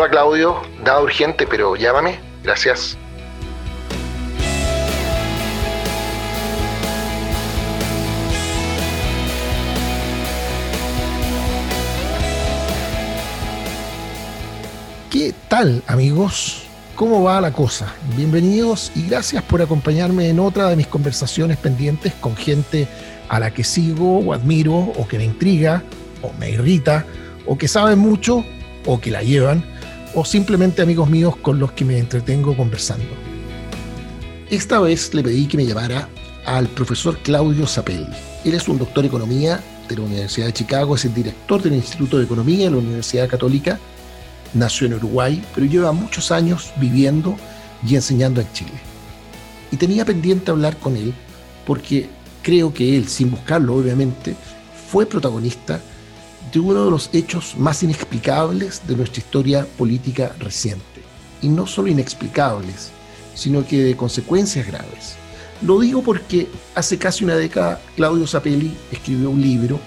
Hola Claudio, nada urgente, pero llámame. Gracias. ¿Qué tal amigos? ¿Cómo va la cosa? Bienvenidos y gracias por acompañarme en otra de mis conversaciones pendientes con gente a la que sigo o admiro o que me intriga o me irrita o que sabe mucho o que la llevan o simplemente amigos míos con los que me entretengo conversando. Esta vez le pedí que me llamara al profesor Claudio Zapelli. Él es un doctor en economía de la Universidad de Chicago, es el director del Instituto de Economía de la Universidad Católica nació en Uruguay, pero lleva muchos años viviendo y enseñando en Chile. Y tenía pendiente hablar con él porque creo que él, sin buscarlo obviamente, fue protagonista de uno de los hechos más inexplicables de nuestra historia política reciente. Y no solo inexplicables, sino que de consecuencias graves. Lo digo porque hace casi una década Claudio Zapelli escribió un libro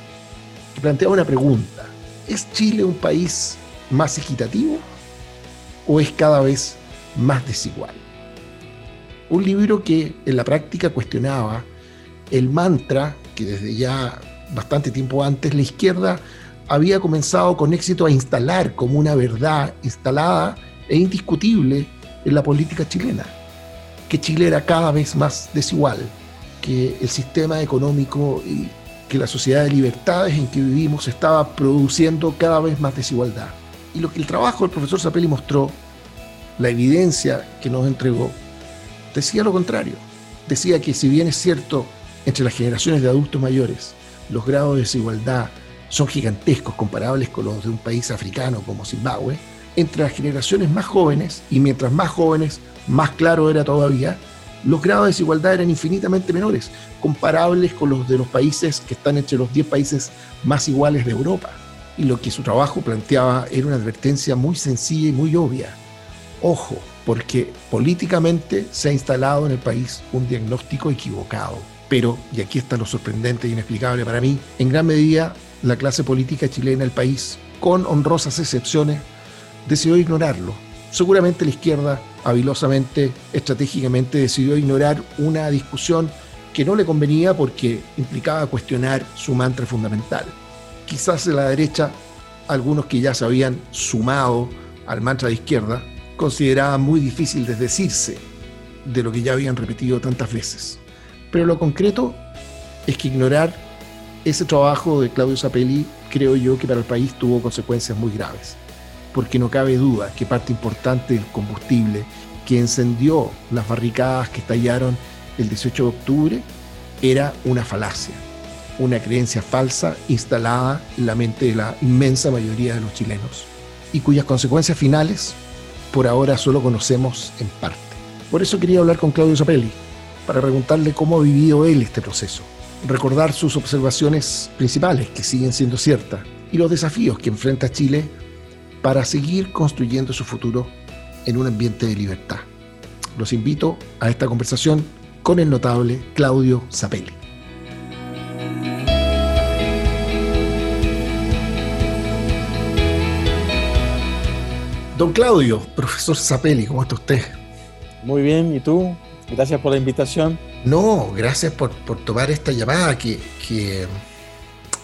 que planteaba una pregunta. ¿Es Chile un país más equitativo o es cada vez más desigual? Un libro que en la práctica cuestionaba el mantra que desde ya bastante tiempo antes la izquierda había comenzado con éxito a instalar como una verdad instalada e indiscutible en la política chilena, que Chile era cada vez más desigual, que el sistema económico y que la sociedad de libertades en que vivimos estaba produciendo cada vez más desigualdad. Y lo que el trabajo del profesor Zapelli mostró, la evidencia que nos entregó, decía lo contrario. Decía que si bien es cierto, entre las generaciones de adultos mayores, los grados de desigualdad son gigantescos comparables con los de un país africano como Zimbabue, entre las generaciones más jóvenes, y mientras más jóvenes, más claro era todavía, los grados de desigualdad eran infinitamente menores, comparables con los de los países que están entre los 10 países más iguales de Europa y lo que su trabajo planteaba era una advertencia muy sencilla y muy obvia. Ojo, porque políticamente se ha instalado en el país un diagnóstico equivocado. Pero, y aquí está lo sorprendente e inexplicable para mí, en gran medida la clase política chilena del país, con honrosas excepciones, decidió ignorarlo. Seguramente la izquierda, habilosamente, estratégicamente, decidió ignorar una discusión que no le convenía porque implicaba cuestionar su mantra fundamental quizás de la derecha, algunos que ya se habían sumado al mantra de izquierda, consideraban muy difícil desdecirse de lo que ya habían repetido tantas veces. Pero lo concreto es que ignorar ese trabajo de Claudio Zapelli, creo yo que para el país tuvo consecuencias muy graves, porque no cabe duda que parte importante del combustible que encendió las barricadas que estallaron el 18 de octubre era una falacia una creencia falsa instalada en la mente de la inmensa mayoría de los chilenos y cuyas consecuencias finales por ahora solo conocemos en parte. Por eso quería hablar con Claudio Zapelli, para preguntarle cómo ha vivido él este proceso, recordar sus observaciones principales, que siguen siendo ciertas, y los desafíos que enfrenta Chile para seguir construyendo su futuro en un ambiente de libertad. Los invito a esta conversación con el notable Claudio Zapelli. Don Claudio, profesor Zapelli, ¿cómo está usted? Muy bien, ¿y tú? Gracias por la invitación. No, gracias por, tomar esta llamada, que,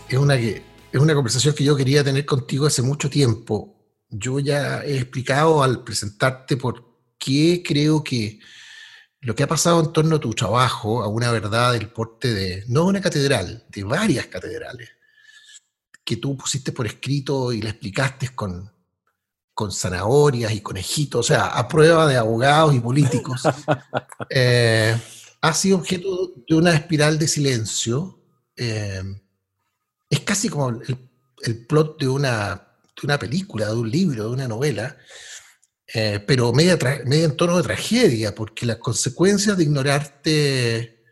es, una, que es una conversación que yo quería tener contigo hace mucho tiempo. Yo ya he explicado al presentarte por qué creo que lo que ha pasado en torno a tu trabajo, a una verdad del porte de, no una catedral, de varias catedrales, que tú pusiste por escrito y la explicaste con, con zanahorias y conejitos, o sea, a prueba de abogados y políticos, eh, ha sido objeto de una espiral de silencio. Eh, es casi como el, plot de una, una, película, de un libro, de una novela, eh, pero media, media en tono de tragedia, porque las consecuencias de ignorarte,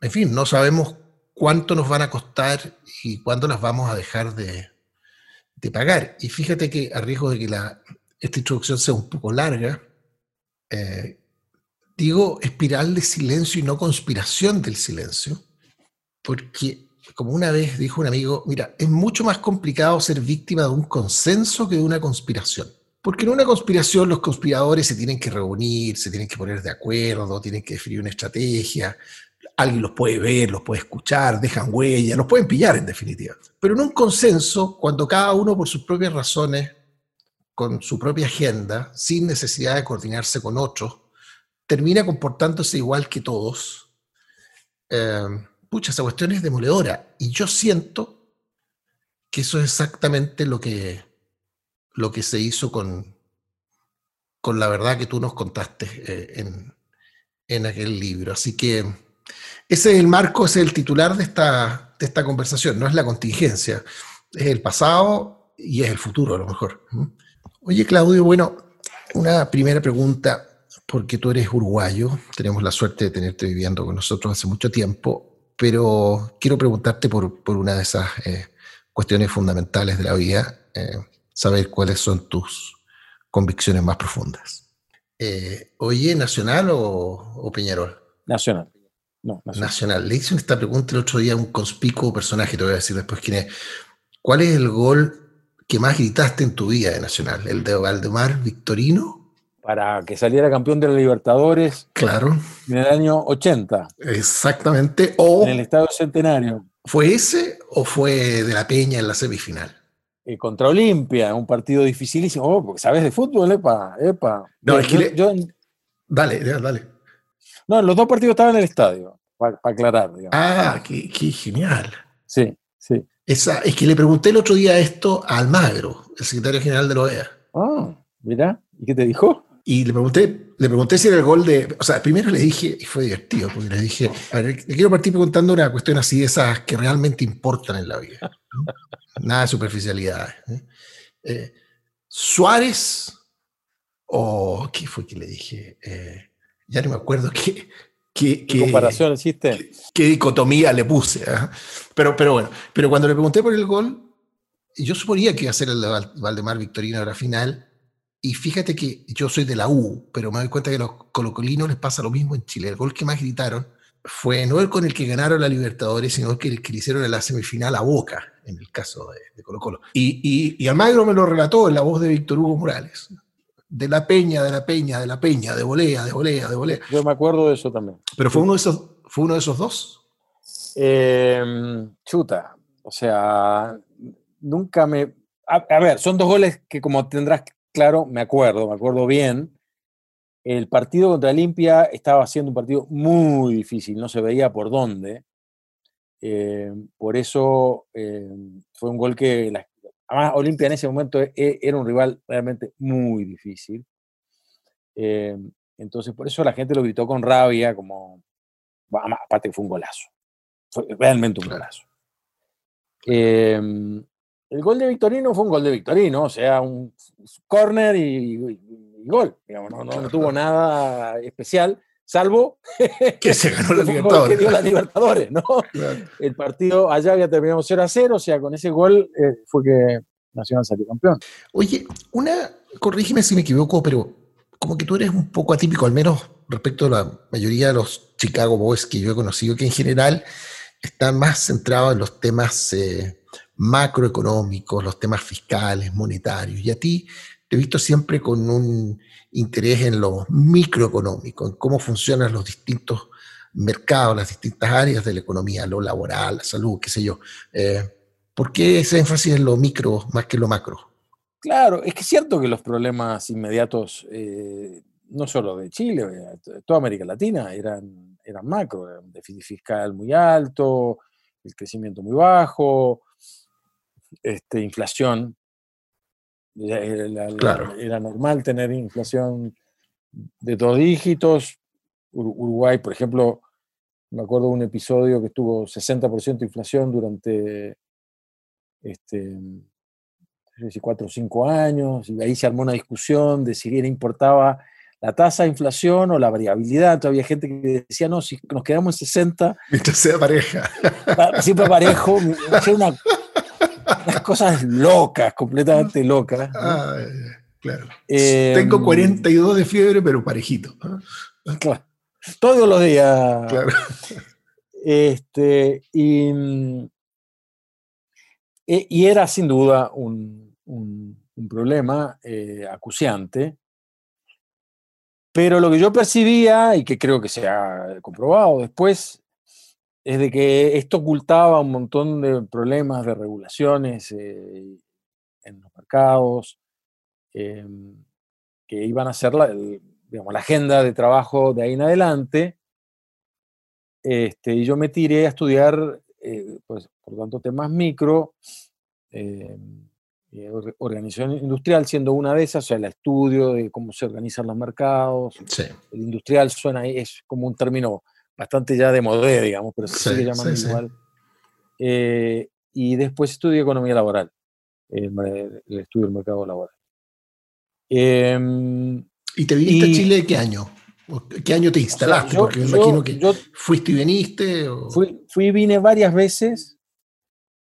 en fin, no sabemos cuánto nos van a costar y cuándo las vamos a dejar de, de pagar. Y fíjate que a riesgo de que esta introducción sea un poco larga, eh, digo espiral de silencio y no conspiración del silencio, porque como una vez dijo un amigo, mira, es mucho más complicado ser víctima de un consenso que de una conspiración. Porque en una conspiración los conspiradores se tienen que reunir, se tienen que poner de acuerdo, tienen que definir una estrategia, alguien los puede ver, los puede escuchar, dejan huella, los pueden pillar en definitiva. Pero en un consenso, cuando cada uno por sus propias razones, con su propia agenda, sin necesidad de coordinarse con otros, termina comportándose igual que todos, eh, pucha, esa cuestión es demoledora. Y yo siento que eso es exactamente lo que lo que se hizo con, con la verdad que tú nos contaste eh, en, en, aquel libro. Así que ese es el marco, ese es el titular de esta, de esta conversación, no es la contingencia, es el pasado y es el futuro a lo mejor. Oye Claudio, bueno, una primera pregunta, porque tú eres uruguayo, tenemos la suerte de tenerte viviendo con nosotros hace mucho tiempo, pero quiero preguntarte por, por una de esas eh, cuestiones fundamentales de la vida. Eh, saber cuáles son tus convicciones más profundas. Eh, oye, ¿Nacional o, Peñarol? Nacional. No, nacional. Le hice esta pregunta el otro día a un conspicuo personaje, te voy a decir después quién es. ¿Cuál es el gol que más gritaste en tu vida de Nacional? ¿El de Valdemar Victorino? Para que saliera campeón de la Libertadores. Claro. En el año 80. Exactamente. O, en el Estado Centenario. ¿Fue ese o fue de la Peña en la semifinal? Eh, contra Olimpia, un partido dificilísimo. Oh, porque sabes de fútbol, epa, epa. No, es que Dale, dale. No, los dos partidos estaban en el estadio, para aclarar. Ah, qué, genial. Sí, sí. Esa, es que le pregunté el otro día esto a Almagro, el secretario general de la OEA. Ah, mira, ¿y qué te dijo? Y le pregunté, le pregunté si era el gol de. O sea, primero le dije, y fue divertido, porque le dije, a ver, le quiero partir preguntando una cuestión así de esas que realmente importan en la vida. Nada de superficialidad. ¿eh? Eh, Suárez, o ¿qué fue que le dije? Eh, ya no me acuerdo qué. ¿Qué, comparación hiciste? Qué, dicotomía le puse. Pero, pero bueno, pero cuando le pregunté por el gol, yo suponía que iba a ser el de Valdemar Victorino a la final, y fíjate que yo soy de la U, pero me doy cuenta que a los colocolinos les pasa lo mismo en Chile. El gol que más gritaron fue no el con el que ganaron la Libertadores, sino el que, el que le hicieron en la semifinal a Boca, en el caso de, Colo Colo. Y, y, y, Almagro me lo relató en la voz de Víctor Hugo Morales. De la peña, de la peña, de la peña, de volea, de volea, de volea. Yo me acuerdo de eso también. ¿Pero fue uno de esos, fue uno de esos dos? Em, chuta. O sea, nunca me... a ver, son dos goles que como tendrás claro, me acuerdo, me acuerdo bien. El partido contra Olimpia estaba siendo un partido muy difícil, no se veía por dónde. Eh, por eso eh, fue un gol que, además Olimpia en ese momento e, era un rival realmente muy difícil. Eh, entonces por eso la gente lo gritó con rabia, como, aparte que fue un golazo, fue realmente un golazo. El gol de Victorino fue un gol de Victorino, o sea, un corner y, gol. no, tuvo nada especial, salvo que se ganó la Libertadores. Que dio la Libertadores, ¿no? El partido allá había terminado 0 a 0, o sea, con ese gol eh, fue que Nacional salió campeón. Oye, una, corrígeme si me equivoco, pero como que tú eres un poco atípico, al menos respecto a la mayoría de los Chicago Boys que yo he conocido, que en general están más centrados en los temas eh, macroeconómicos, los temas fiscales, monetarios. Y a ti te he visto siempre con un interés en lo microeconómico, en cómo funcionan los distintos mercados, las distintas áreas de la economía, lo laboral, la salud, qué sé yo. Eh, ¿Por qué ese énfasis en lo micro más que en lo macro? Claro, es que es cierto que los problemas inmediatos, eh, no solo de Chile, de toda América Latina, eran, eran macro, un déficit fiscal muy alto, el crecimiento muy bajo, este, inflación. Era, normal tener inflación de dos dígitos. Uruguay, por ejemplo, me acuerdo de un episodio que estuvo 60% de inflación durante este, cuatro o cinco años, y ahí se armó una discusión de si bien importaba la tasa de inflación o la variabilidad. Todavía gente que decía, no, si nos quedamos en 60. Mientras sea pareja. Siempre parejo. una unas cosas locas, completamente locas. claro. Tengo 42 em, de fiebre, pero parejito. Claro. Todos los días. Claro. Este, y, e, y, era sin duda un, un, un problema eh, acuciante. Pero lo que yo percibía, y que creo que se ha comprobado después, es de que esto ocultaba un montón de problemas de regulaciones eh, en los mercados, em, que iban a ser la, digamos, la agenda de trabajo de ahí en adelante. Este, y yo me tiré a estudiar, eh, pues, por tanto, temas micro, organización industrial siendo una de esas, o sea, el estudio de cómo se organizan los mercados. El industrial suena, es como un término bastante ya de modé, digamos, pero se sigue llamando igual. Eh, y después estudié economía laboral, el, estudio del mercado laboral. Em, ¿Y te viniste a Chile qué año? ¿Qué año te instalaste? Porque me imagino que fuiste y viniste. Fui, fui y vine varias veces,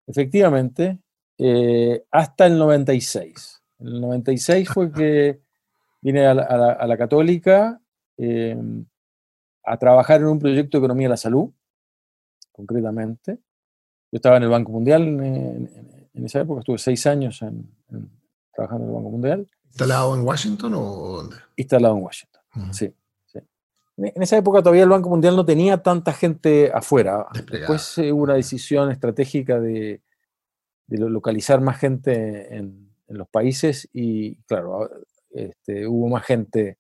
efectivamente, eh, hasta el 96. En el 96 fue que vine a la, Católica em, a trabajar en un proyecto de economía de la salud, concretamente. Yo estaba en el Banco Mundial en, esa época, estuve seis años trabajando en el Banco Mundial. ¿Instalado en Washington o dónde? Instalado en Washington, sí, En esa época todavía el Banco Mundial no tenía tanta gente afuera. Después hubo una decisión estratégica de, de localizar más gente en, los países y, claro, este, hubo más gente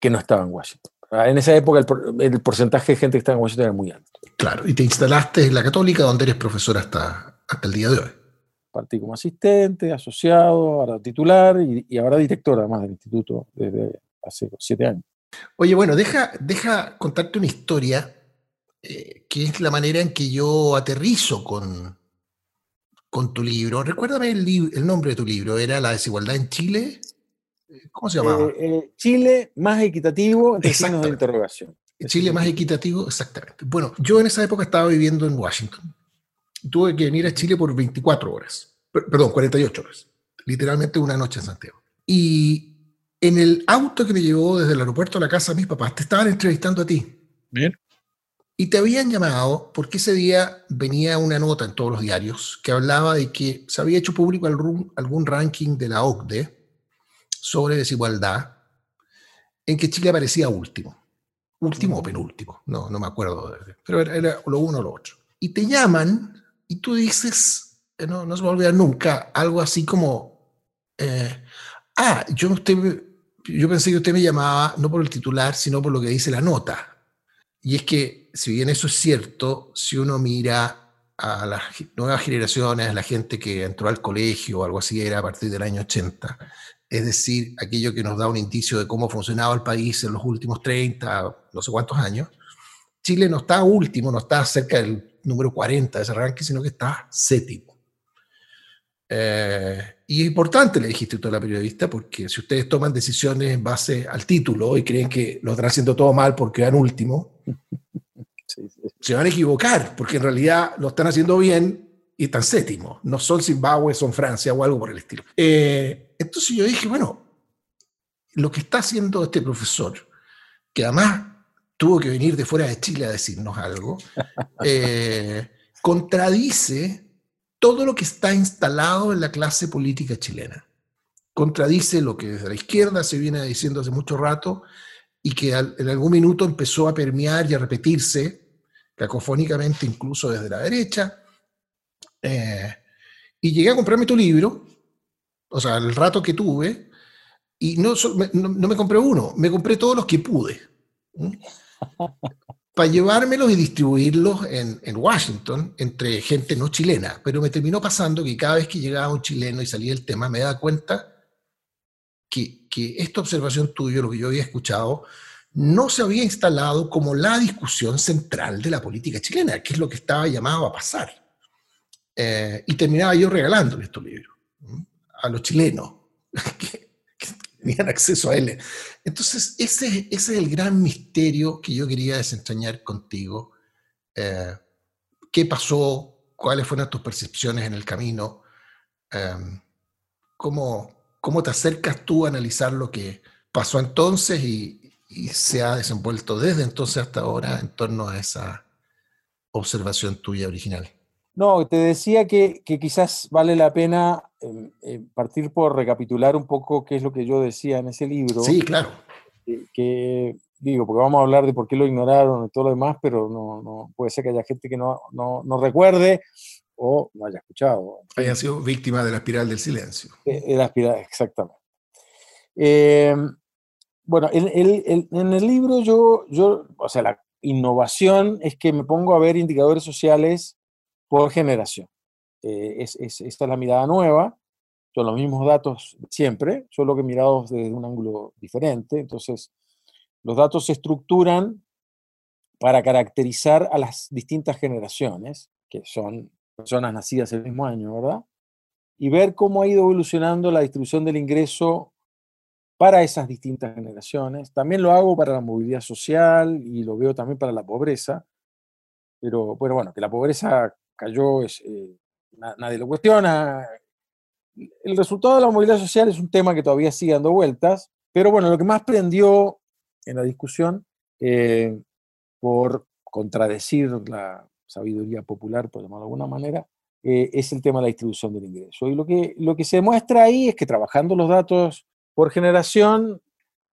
que no estaba en Washington. Ah, en esa época el, porcentaje de gente que estaba en Washington era muy alto. Claro, y te instalaste en la Católica, donde eres profesor hasta, hasta el día de hoy. Partí como asistente, asociado, ahora titular y, ahora director además del instituto desde hace siete años. Oye, bueno, deja, deja contarte una historia eh, que es la manera en que yo aterrizo con, con tu libro. Recuérdame el, el, nombre de tu libro, ¿era La desigualdad en Chile? Eh, ¿Cómo se llamaba? Eh, Chile más equitativo, signos de interrogación. Chile más equitativo, exactamente. Bueno, yo en esa época estaba viviendo en Washington. Tuve que venir a Chile por 24 horas, perdón, 48 horas. Literalmente una noche en Santiago. Y en el auto que me llevó desde el aeropuerto a la casa de mis papás, te estaban entrevistando a ti. Bien. Y te habían llamado porque ese día venía una nota en todos los diarios que hablaba de que se había hecho público algún, ranking de la OCDE sobre desigualdad en que Chile aparecía último. Último o penúltimo, no, no me acuerdo, pero era, lo uno o lo otro. Y te llaman y tú dices, eh, no, no se va a olvidar nunca, algo así como, eh, ah, yo, usted, yo pensé que usted me llamaba no por el titular, sino por lo que dice la nota. Y es que, si bien eso es cierto, si uno mira a las nuevas generaciones, a la gente que entró al colegio o algo así era a partir del año 80, es decir, aquello que nos da un indicio de cómo funcionaba el país en los últimos 30, no sé cuántos años, Chile no está último, no está cerca del número 40 de ese ranking, sino que está séptimo. Eh, y es importante, le dijiste tú a la periodista, porque si ustedes toman decisiones en base al título y creen que lo están haciendo todo mal porque van último, se van a equivocar, porque en realidad lo están haciendo bien y están séptimo. No son Zimbabue, son Francia o algo por el estilo. Eh, entonces yo dije, bueno, lo que está haciendo este profesor, que además tuvo que venir de fuera de Chile a decirnos algo, eh, contradice todo lo que está instalado en la clase política chilena. Contradice lo que desde la izquierda se viene diciendo hace mucho rato y que en algún minuto empezó a permear y a repetirse cacofónicamente incluso desde la derecha. Eh, y llegué a comprarme tu libro, o sea, el rato que tuve, y no, no, me compré uno, me compré todos los que pude para llevármelos y distribuirlos en, Washington entre gente no chilena. Pero me terminó pasando que cada vez que llegaba un chileno y salía el tema, me daba cuenta que, que esta observación tuya, lo que yo había escuchado, no se había instalado como la discusión central de la política chilena, que es lo que estaba llamado a pasar. Eh, y terminaba yo regalándole estos libros a los chilenos, tenían acceso a él. Entonces, ese, ese, es el gran misterio que yo quería desentrañar contigo. Eh, ¿Qué pasó? ¿Cuáles fueron tus percepciones en el camino? Em, ¿cómo, ¿Cómo te acercas tú a analizar lo que pasó entonces y se ha desenvuelto desde entonces hasta ahora en torno a esa observación tuya original? No, te decía que, quizás vale la pena em, em, partir por recapitular un poco qué es lo que yo decía en ese libro. Sí, claro. Que, digo, porque vamos a hablar de por qué lo ignoraron y todo lo demás, pero no, no puede ser que haya gente que no, no, no recuerde o no haya escuchado. Haya sido víctima de la espiral del silencio. De, la espiral, exactamente. Em, bueno, en, en, el libro yo, yo, o sea, la innovación es que me pongo a ver indicadores sociales por generación. Eh, es, esta es la mirada nueva, son los mismos datos siempre, solo que mirados desde un ángulo diferente. Entonces, los datos se estructuran para caracterizar a las distintas generaciones, que son personas nacidas el mismo año, ¿verdad? Y ver cómo ha ido evolucionando la distribución del ingreso para esas distintas generaciones. También lo hago para la movilidad social y lo veo también para la pobreza. Pero bueno que la pobreza cayó, es, eh, nadie lo cuestiona. El resultado de la movilidad social es un tema que todavía sigue dando vueltas, pero bueno, lo que más prendió en la discusión, eh, por contradecir la sabiduría popular, por llamarlo de alguna manera, eh, es el tema de la distribución del ingreso. Y lo que, lo que se demuestra ahí es que trabajando los datos por generación,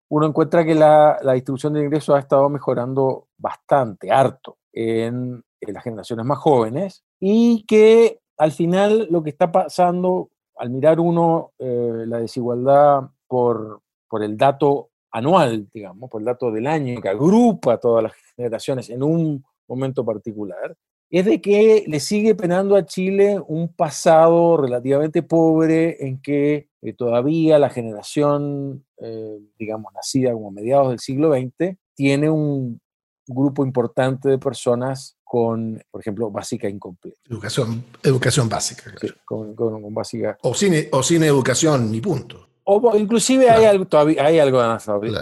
uno encuentra que la, distribución del ingreso ha estado mejorando bastante, harto, en, las generaciones más jóvenes, y que al final lo que está pasando, al mirar uno eh, la desigualdad por, por el dato anual, digamos, por el dato del año, que agrupa todas las generaciones en un momento particular, es de que le sigue penando a Chile un pasado relativamente pobre en que eh, todavía la generación, eh, digamos, nacida como a mediados del siglo XX, tiene un grupo importante de personas con, por ejemplo, básica incompleta. Educación, educación básica. con, básica. O sin, o sin educación, ni punto. O inclusive hay algo, todavía, hay algo de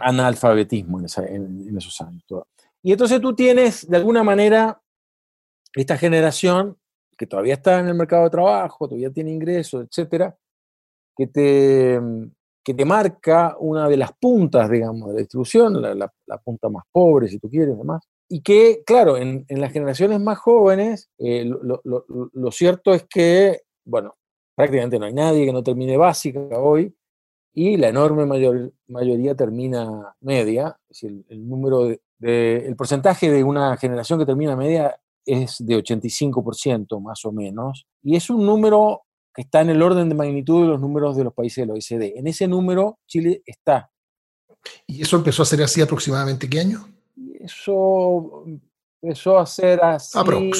analfabetismo en, en, esos años. Y entonces tú tienes, de alguna manera, esta generación que todavía está en el mercado de trabajo, todavía tiene ingresos, etcétera, que te, que te marca una de las puntas, digamos, de la distribución, la, punta más pobre, si tú quieres, demás. Y que, claro, en, las generaciones más jóvenes, eh, lo, cierto es que, bueno, prácticamente no hay nadie que no termine básica hoy, y la enorme mayor, mayoría termina media, es decir, el, número de, el porcentaje de una generación que termina media es de 85% más o menos, y es un número que está en el orden de magnitud de los números de los países del OECD. En ese número Chile está. ¿Y eso empezó a ser así aproximadamente qué año? Eso empezó a ser así... Aprox.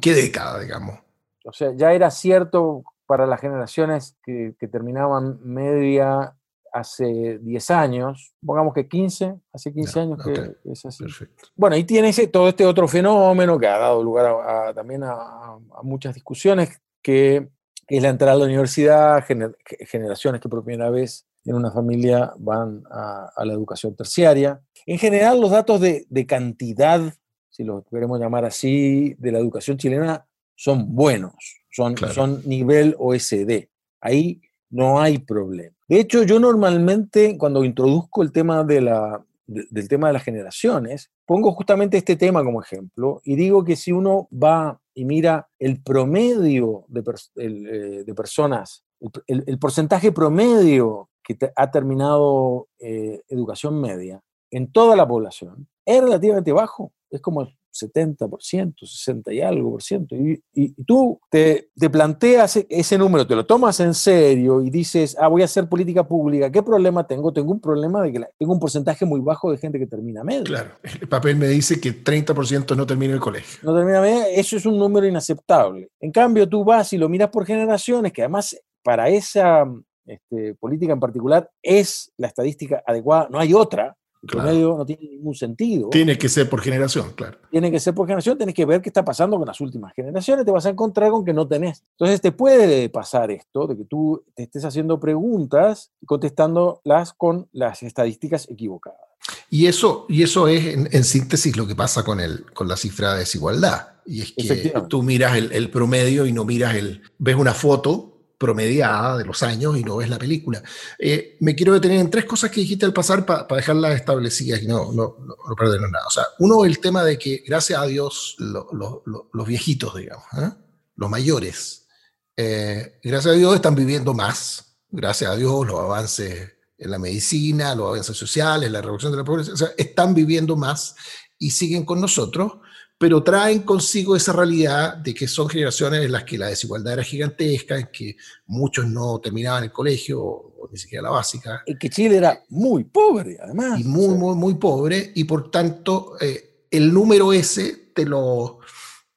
¿Qué década, digamos? O sea, ya era cierto para las generaciones que, que terminaban media hace 10 años, pongamos que 15, hace 15 años que es así. Perfecto. Bueno, y tiene ese, todo este otro fenómeno que ha dado lugar también a, muchas discusiones, que es la entrada a la universidad, generaciones que por primera vez en una familia van a, la educación terciaria. En general, los datos de, cantidad, si lo queremos llamar así, de la educación chilena son buenos, son, son nivel OSD. Ahí no hay problema. De hecho, yo normalmente cuando introduzco el tema de la, del tema de las generaciones, pongo justamente este tema como ejemplo y digo que si uno va y mira el promedio de, eh, personas, el, porcentaje promedio que ha terminado eh, educación media en toda la población, es relativamente bajo. Es como 70%, 60 y algo por ciento. Y, tú te, te, planteas e, ese número, te lo tomas en serio y dices, ah, voy a hacer política pública, ¿qué problema tengo? Tengo un problema de que tengo un porcentaje muy bajo de gente que termina medio. Claro, el papel me dice que 30% no termina el colegio. No termina medio, eso es un número inaceptable. En cambio, tú vas y lo miras por generaciones, que además para esa este, política en particular es la estadística adecuada, no hay otra, promedio no tiene ningún sentido. Tiene que ser por generación, claro. Tiene que ser por generación, tienes que ver qué está pasando con las últimas generaciones, te vas a encontrar con que no tenés. Entonces te puede pasar esto, de que tú te estés haciendo preguntas y contestándolas con las estadísticas equivocadas. Y eso, y eso es, en, síntesis, lo que pasa con, el, con la cifra de desigualdad. Y es que tú miras el, el promedio y no miras el... Ves una foto promediada de los años y no ves la película. Eh, me quiero detener en tres cosas que dijiste al pasar para dejarlas establecidas y no, no, no, nada. O sea, uno, el tema de que, gracias a Dios, los viejitos, digamos, ¿eh? los mayores, eh, gracias a Dios están viviendo más, gracias a Dios los avances en la medicina, los avances sociales, la reducción de la pobreza, están viviendo más y siguen con nosotros, pero traen consigo esa realidad de que son generaciones en las que la desigualdad era gigantesca, en que muchos no terminaban el colegio o, ni siquiera la básica. Y que Chile era muy pobre, además. Y muy, muy, muy pobre, y por tanto eh, el número ese, te lo,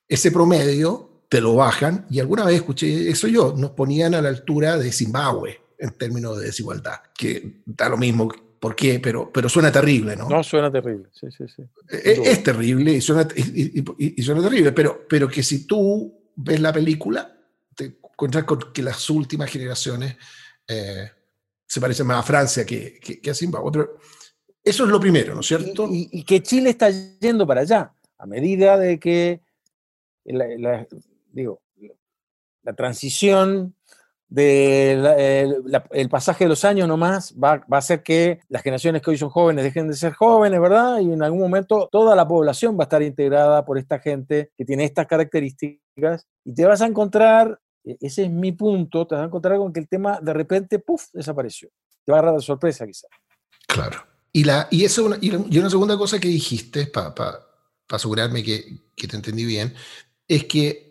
ese promedio, te lo bajan, y alguna vez escuché eso yo, nos ponían a la altura de Zimbabue en términos de desigualdad, que da lo mismo por qué, pero, pero suena terrible, ¿no? No, suena terrible, sí, sí, sí. Es, es terrible y suena, y, y, y suena, terrible, pero, pero que si tú ves la película, te encuentras con que las últimas generaciones eh, se parecen más a Francia que, que, que, a Zimbabue. Pero eso es lo primero, ¿no es cierto? Y, que Chile está yendo para allá, a medida de que, la, la, digo, la transición de el pasaje de los años nomás va, va, a hacer que las generaciones que hoy son jóvenes dejen de ser jóvenes, ¿verdad? Y en algún momento toda la población va a estar integrada por esta gente que tiene estas características y te vas a encontrar, e, ese es mi punto, te vas a encontrar con que el tema de repente, puff, desapareció. Te va a agarrar de sorpresa quizás. Claro. Y, la, y, eso, y una segunda cosa que dijiste, para pa, pa asegurarme que, que te entendí bien, es que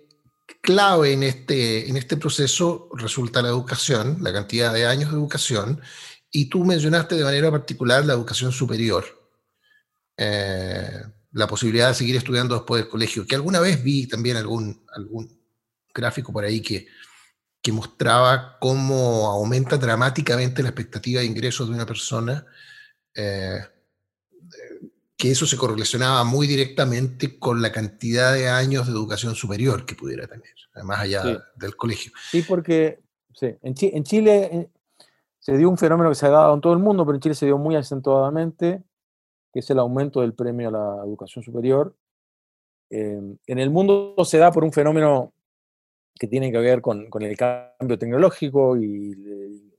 clave en este, en este proceso resulta la educación, la cantidad de años de educación, y tú mencionaste de manera particular la educación superior, eh, la posibilidad de seguir estudiando después del colegio, que alguna vez vi también algún, algún gráfico por ahí que, que mostraba cómo aumenta dramáticamente la expectativa de ingresos de una persona. Eh, que eso se correlacionaba muy directamente con la cantidad de años de educación superior que pudiera tener, más allá sí. del colegio. Sí, porque sí, en, Ch en, Chile eh, se dio un fenómeno que se ha dado en todo el mundo, pero en Chile se dio muy acentuadamente, que es el aumento del premio a la educación superior. Eh, en el mundo se da por un fenómeno que tiene que ver con, con el cambio tecnológico y, y,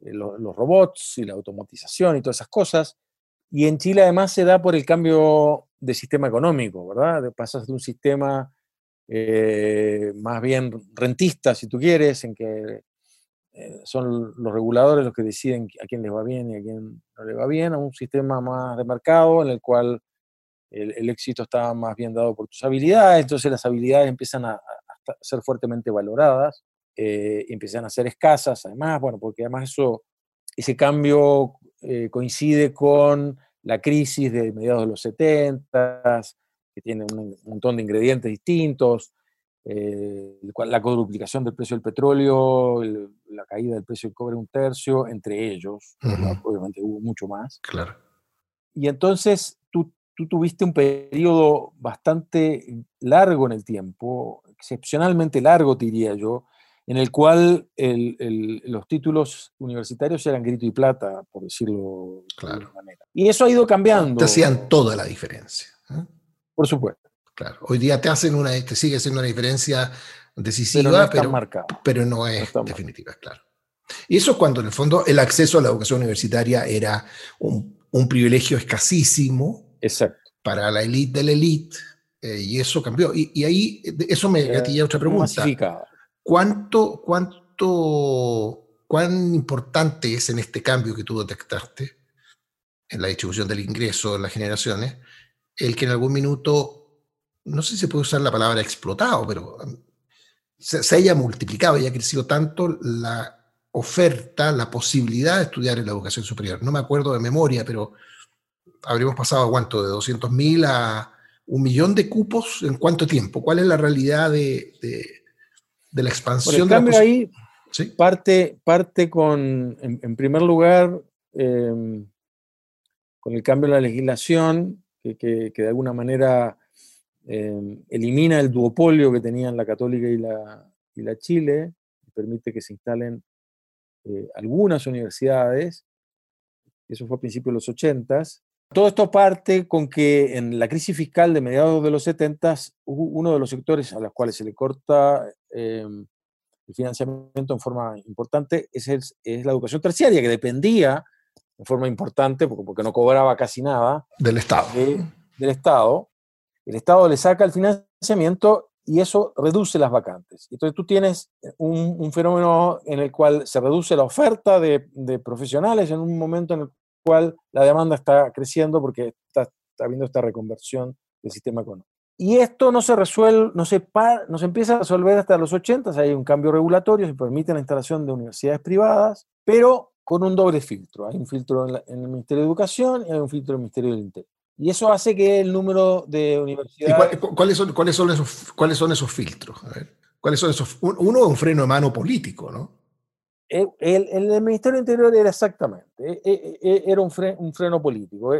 y los, los robots y la automatización y todas esas cosas y en Chile además se da por el cambio de sistema económico, ¿verdad? Pasas de un sistema eh, más bien rentista, si tú quieres, en que eh, son los reguladores los que deciden a quién les va bien y a quién no le va bien, a un sistema más de mercado en el cual el, éxito está más bien dado por tus habilidades, entonces las habilidades empiezan a, a ser fuertemente valoradas, eh, y empiezan a ser escasas, además, bueno, porque además eso, ese cambio eh, coincide con la crisis de mediados de los 70, que tiene un montón de ingredientes distintos, eh, la cuadruplicación del precio del petróleo, el, la caída del precio del cobre un tercio, entre ellos, uh -huh. obviamente hubo mucho más. Claro. Y entonces tú, tú tuviste un periodo bastante largo en el tiempo, excepcionalmente largo, te diría yo, en el cual el, el, los títulos universitarios eran grito y plata, por decirlo claro. de alguna manera. Y eso ha ido cambiando. Te hacían toda la diferencia. ¿eh? Por supuesto. Claro. Hoy día te hacen una, te sigue siendo una diferencia decisiva, pero no, pero, pero no es no definitiva, claro. Y eso es cuando en el fondo el acceso a la educación universitaria era un, un privilegio escasísimo Exacto. para la élite de la élite, eh, y eso cambió. Y, y ahí, eso me gatilla otra pregunta. Masificado. ¿Cuánto, cuánto, cuán importante es en este cambio que tú detectaste en la distribución del ingreso en las generaciones, el que en algún minuto, no sé si se puede usar la palabra explotado, pero um, se, haya multiplicado y haya crecido tanto la oferta, la posibilidad de estudiar en la educación superior. No me acuerdo de memoria, pero habríamos pasado, ¿cuánto? De 200.000 a un millón de cupos en cuánto tiempo. ¿Cuál es la realidad de de la expansión Por el cambio de la ahí ¿Sí? parte, parte con, en, en primer lugar, eh, con el cambio de la legislación, que, que, que de alguna manera eh, elimina el duopolio que tenían la Católica y la, y la Chile, y permite que se instalen eh, algunas universidades, eso fue a principios de los 80 todo esto parte con que en la crisis fiscal de mediados de los 70 uno de los sectores a los cuales se le corta eh, el financiamiento en forma importante es, el, es, la educación terciaria, que dependía en forma importante, porque, porque no cobraba casi nada, del Estado. De, del Estado. El Estado le saca el financiamiento y eso reduce las vacantes. Entonces tú tienes un, fenómeno en el cual se reduce la oferta de, profesionales en un momento en el cual la demanda está creciendo porque está, está habiendo esta reconversión del sistema económico. Y esto no se resuelve, no se, no se empieza a resolver hasta los 80, hay un cambio regulatorio, se permite la instalación de universidades privadas, pero con un doble filtro. Hay un filtro en, el Ministerio de Educación y hay un filtro en el Ministerio del Interior. Y eso hace que el número de universidades... cuáles, son, cuáles, son esos, ¿Cuáles son esos filtros? ¿cuáles son esos? Uno es un freno de mano político, ¿no? El, el, el Ministerio del Interior era exactamente, e, e, e, era un, un freno político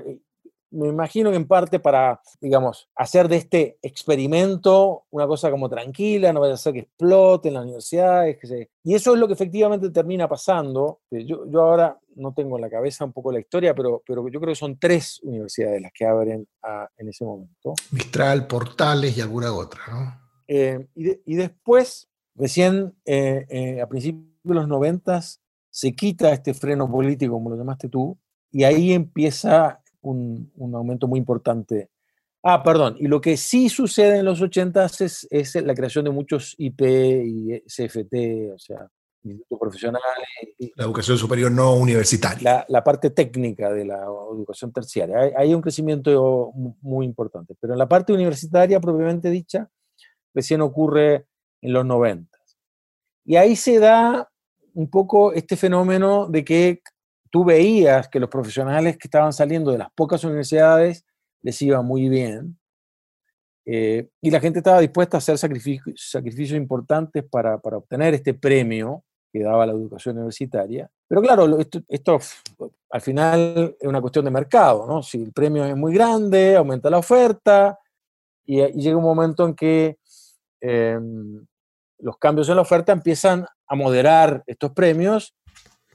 me imagino que en parte para, digamos, hacer de este experimento una cosa como tranquila, no vaya a ser que explote en las universidades. Que Y eso es lo que efectivamente termina pasando. Yo, yo ahora no tengo en la cabeza un poco la historia, pero, pero yo creo que son tres universidades las que abren en ese momento. Mistral, Portales y alguna otra, ¿no? Eh, y, después, recién eh, eh, a principios de los noventas, se quita este freno político, como lo llamaste tú, y ahí empieza un, aumento muy importante. Ah, perdón, y lo que sí sucede en los 80 es, es la creación de muchos IP y CFT, o sea, institutos profesionales. La educación superior no universitaria. La, parte técnica de la educación terciaria. Hay, hay, un crecimiento muy importante, pero en la parte universitaria propiamente dicha, recién ocurre en los 90. Y ahí se da un poco este fenómeno de que tú veías que los profesionales que estaban saliendo de las pocas universidades les iba muy bien. Eh, y la gente estaba dispuesta a hacer sacrificios, importantes para, obtener este premio que daba la educación universitaria. Pero claro, esto, al final es una cuestión de mercado, ¿no? Si el premio es muy grande, aumenta la oferta y, llega un momento en que em, los cambios en la oferta empiezan a moderar estos premios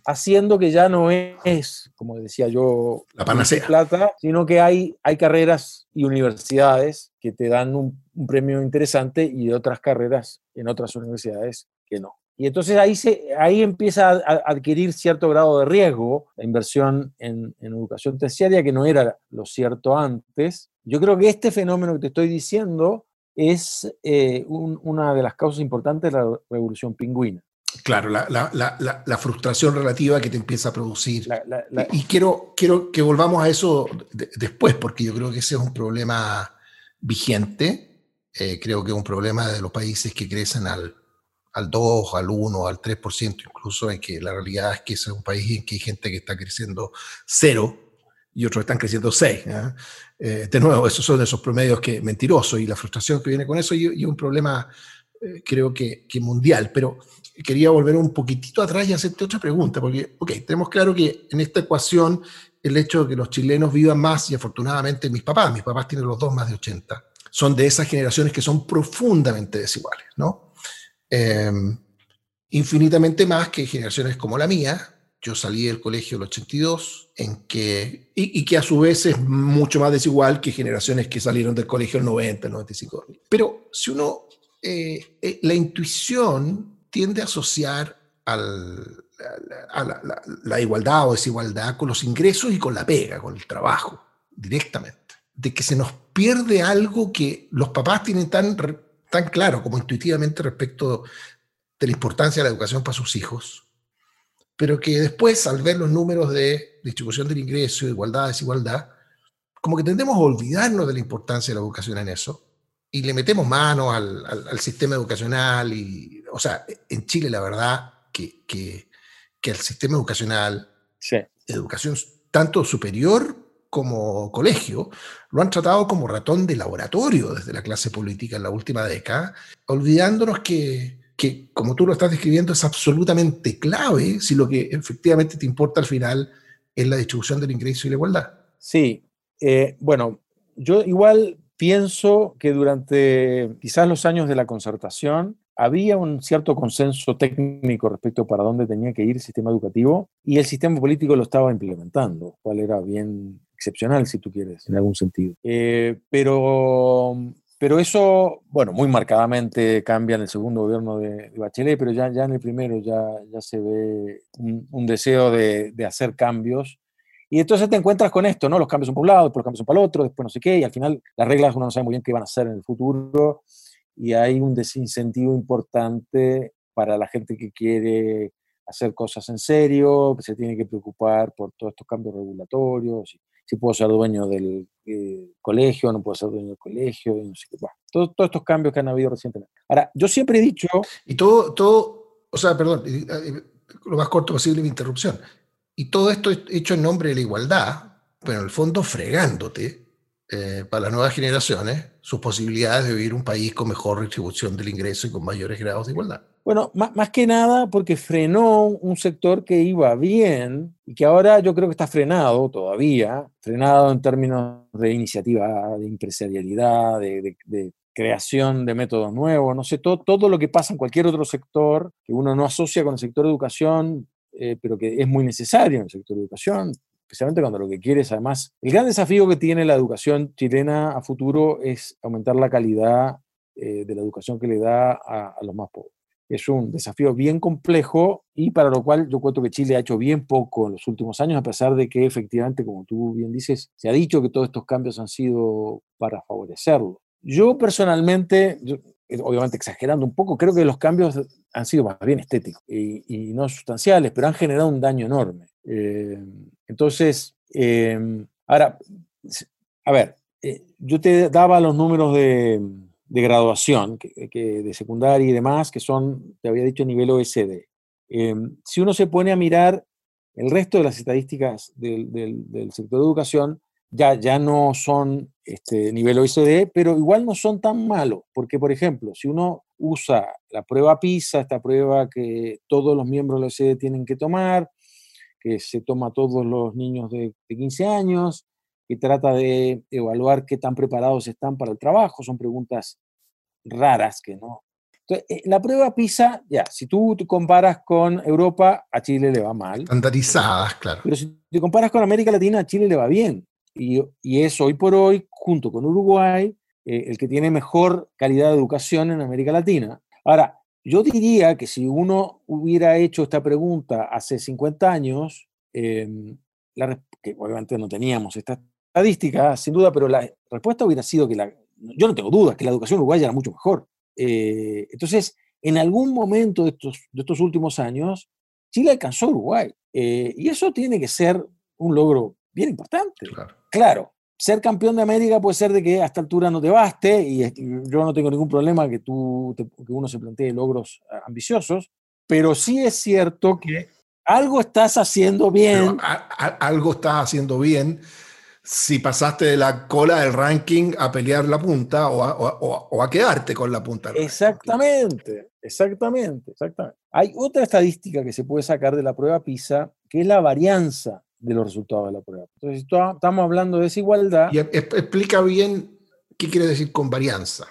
haciendo que ya no es, como decía yo, la panacea. Plata, sino que hay, hay carreras y universidades que te dan un, premio interesante y otras carreras en otras universidades que no. Y entonces ahí, se, ahí empieza a adquirir cierto grado de riesgo la inversión en, educación terciaria, que no era lo cierto antes. Yo creo que este fenómeno que te estoy diciendo es eh, una de las causas importantes de la revolución pingüina. Claro, la, frustración relativa que te empieza a producir. y, quiero, quiero que volvamos a eso después, porque yo creo que ese es un problema vigente. Eh, creo que es un problema de los países que crecen al, al 2, al 1, al 3%, incluso en que la realidad es que ese es un país en que hay gente que está creciendo cero y otros están creciendo 6. Eh, de nuevo, esos son esos promedios que mentirosos y la frustración que viene con eso y, un problema eh, creo que, que mundial. Pero quería volver un poquitito atrás y hacerte otra pregunta, porque, ok, tenemos claro que en esta ecuación el hecho de que los chilenos vivan más, y afortunadamente mis papás, mis papás tienen los dos más de 80, son de esas generaciones que son profundamente desiguales, ¿no? Em, infinitamente más que generaciones como la mía. Yo salí del colegio el 82, en que, y, que a su vez es mucho más desigual que generaciones que salieron del colegio el 90, el 95. Pero si uno, eh, eh, la intuición tiende a asociar al, a la, igualdad o desigualdad con los ingresos y con la pega, con el trabajo, directamente. De que se nos pierde algo que los papás tienen tan, tan claro como intuitivamente respecto de la importancia de la educación para sus hijos, pero que después, al ver los números de distribución del ingreso, igualdad, desigualdad, como que tendemos a olvidarnos de la importancia de la educación en eso y le metemos mano al, al, sistema educacional. Y, o sea, en Chile la verdad que, que, que el sistema educacional, educación tanto superior como colegio, lo han tratado como ratón de laboratorio desde la clase política en la última década, olvidándonos que, que, como tú lo estás describiendo, es absolutamente clave si lo que efectivamente te importa al final es la distribución del ingreso y la igualdad. Sí, eh, bueno, yo igual pienso que durante quizás los años de la concertación había un cierto consenso técnico respecto para dónde tenía que ir el sistema educativo y el sistema político lo estaba implementando, cual era bien excepcional, si tú quieres, en algún sentido. Eh, pero, pero eso, bueno, muy marcadamente cambia en el segundo gobierno de, Bachelet, pero ya, ya en el primero ya, ya se ve un, deseo de, de hacer cambios y entonces te encuentras con esto, ¿no? Los cambios son por un lado, después los cambios son para el otro, después no sé qué, y al final las reglas uno no sabe muy bien qué van a hacer en el futuro. y hay un desincentivo importante para la gente que quiere hacer cosas en serio, que se tiene que preocupar por todos estos cambios regulatorios, si puedo ser dueño del eh, colegio, no puedo ser dueño del colegio, no sé qué. todos estos cambios que han habido recientemente. Ahora, yo siempre he dicho... Y todo, todo o sea, perdón, lo más corto posible mi interrupción. Y todo esto hecho en nombre de la igualdad, pero en el fondo fregándote eh, para las nuevas generaciones sus posibilidades de vivir un país con mejor retribución del ingreso y con mayores grados de igualdad. Bueno, más, que nada porque frenó un sector que iba bien y que ahora yo creo que está frenado todavía, frenado en términos de iniciativa, de empresarialidad, de, creación de métodos nuevos, no sé, todo, todo lo que pasa en cualquier otro sector que uno no asocia con el sector de educación, eh, pero que es muy necesario en el sector de educación, especialmente cuando lo que quiere es además, el gran desafío que tiene la educación chilena a futuro es aumentar la calidad eh, de la educación que le da a, los más pobres. Es un desafío bien complejo y para lo cual yo cuento que Chile ha hecho bien poco en los últimos años, a pesar de que efectivamente, como tú bien dices, se ha dicho que todos estos cambios han sido para favorecerlo. Yo personalmente, eh, obviamente exagerando un poco, creo que los cambios han sido más bien estéticos y no sustanciales, pero han generado un daño enorme. Eh, entonces, em, ahora, a ver, eh, yo te daba los números de, graduación, que, de secundaria y demás, que son, te había dicho, nivel OSD. Em, si uno se pone a mirar el resto de las estadísticas del, sector de educación, ya, ya no son este, nivel OECD, pero igual no son tan malos, porque por ejemplo, si uno usa la prueba PISA, esta prueba que todos los miembros de la OECD tienen que tomar, que se toma a todos los niños de, 15 años, que trata de evaluar qué tan preparados están para el trabajo. Son preguntas raras que no. Entonces, eh, la prueba PISA, ya, si tú te comparas con Europa, a Chile le va mal. Estandarizadas, claro. Pero si te comparas con América Latina, a Chile le va bien. Y, y es hoy por hoy, junto con Uruguay, eh, el que tiene mejor calidad de educación en América Latina. Ahora, yo diría que si uno hubiera hecho esta pregunta hace 50 años, em, que obviamente no teníamos esta estadística, sin duda, pero la respuesta hubiera sido que la, yo no tengo dudas, que la educación uruguaya era mucho mejor. Eh, entonces, en algún momento de estos, de estos últimos años, Chile alcanzó a Uruguay. Eh, y eso tiene que ser un logro bien importante. Claro. claro ser campeón de América puede ser de que a esta altura no te baste y yo no tengo ningún problema que, tú, que uno se plantee logros ah, ambiciosos, pero sí es cierto que algo estás haciendo bien. algo estás haciendo bien si pasaste de la cola del ranking a pelear la punta o a, quedarte con la punta. Exactamente, exactamente, exactamente. Hay otra estadística que se puede sacar de la prueba PISA, que es la varianza de los resultados de la prueba. Entonces, estamos hablando de desigualdad. Y explica bien qué quiere decir con varianza.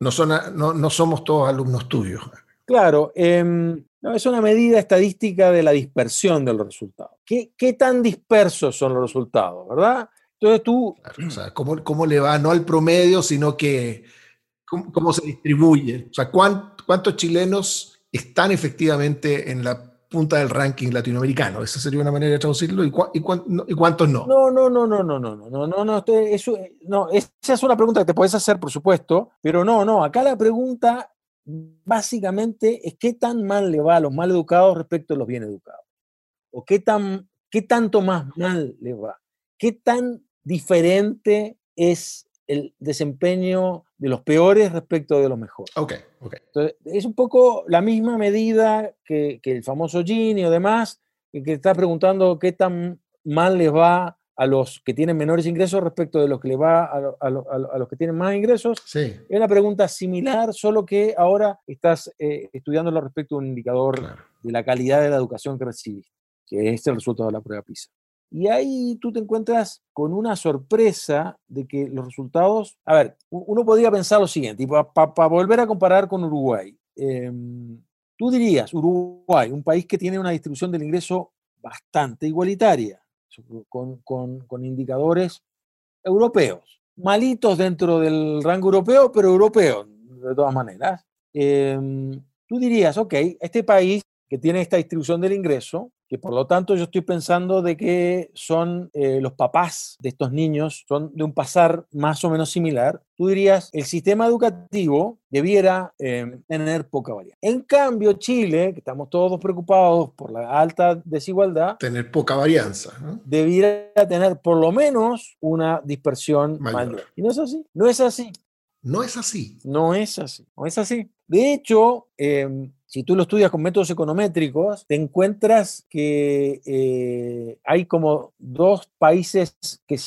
No, son, no, no somos todos alumnos tuyos. Claro, em, es una medida estadística de la dispersión de los resultados. ¿Qué, ¿Qué, tan dispersos son los resultados, verdad? Entonces tú... o sea, ¿cómo, ¿cómo, le va no al promedio, sino que cómo, se distribuye? O sea, ¿cuántos chilenos están efectivamente en la punta del ranking latinoamericano. Esa sería una manera de traducirlo. ¿Y, y, cuántos no? No, no, no, no, no, no, no, no, no, eso, no, esa es una pregunta que te puedes hacer, por supuesto, pero no, no, acá la pregunta básicamente es qué tan mal le va a los mal educados respecto a los bien educados. O qué, tan, qué tanto más mal le va. Qué tan diferente es el desempeño de los peores respecto de los mejores. Ok, ok. Entonces, es un poco la misma medida que, el famoso Gini o demás, que, que está preguntando qué tan mal les va a los que tienen menores ingresos respecto de los que les va a, los que tienen más ingresos. Sí. Es una pregunta similar, solo que ahora estás eh, estudiándolo respecto a un indicador de la calidad de la educación que recibiste, que es el resultado de la prueba PISA. Y ahí tú te encuentras con una sorpresa de que los resultados, a ver, uno podría pensar lo siguiente, y para volver a comparar con Uruguay, em, tú dirías, Uruguay, un país que tiene una distribución del ingreso bastante igualitaria, con, con, indicadores europeos, malitos dentro del rango europeo, pero europeos, de todas maneras. Em, tú dirías, ok, este país que tiene esta distribución del ingreso, que por lo tanto yo estoy pensando de que son eh, los papás de estos niños, son de un pasar más o menos similar, tú dirías, el sistema educativo debiera em, tener poca variedad. En cambio, Chile, que estamos todos preocupados por la alta desigualdad, tener poca varianza, ¿no? debiera tener por lo menos una dispersión mayor. mayor. Y no es así, no es así. No es así. No es así, no es así. De hecho, eh, si tú lo estudias con métodos econométricos, te encuentras que eh, hay como dos países que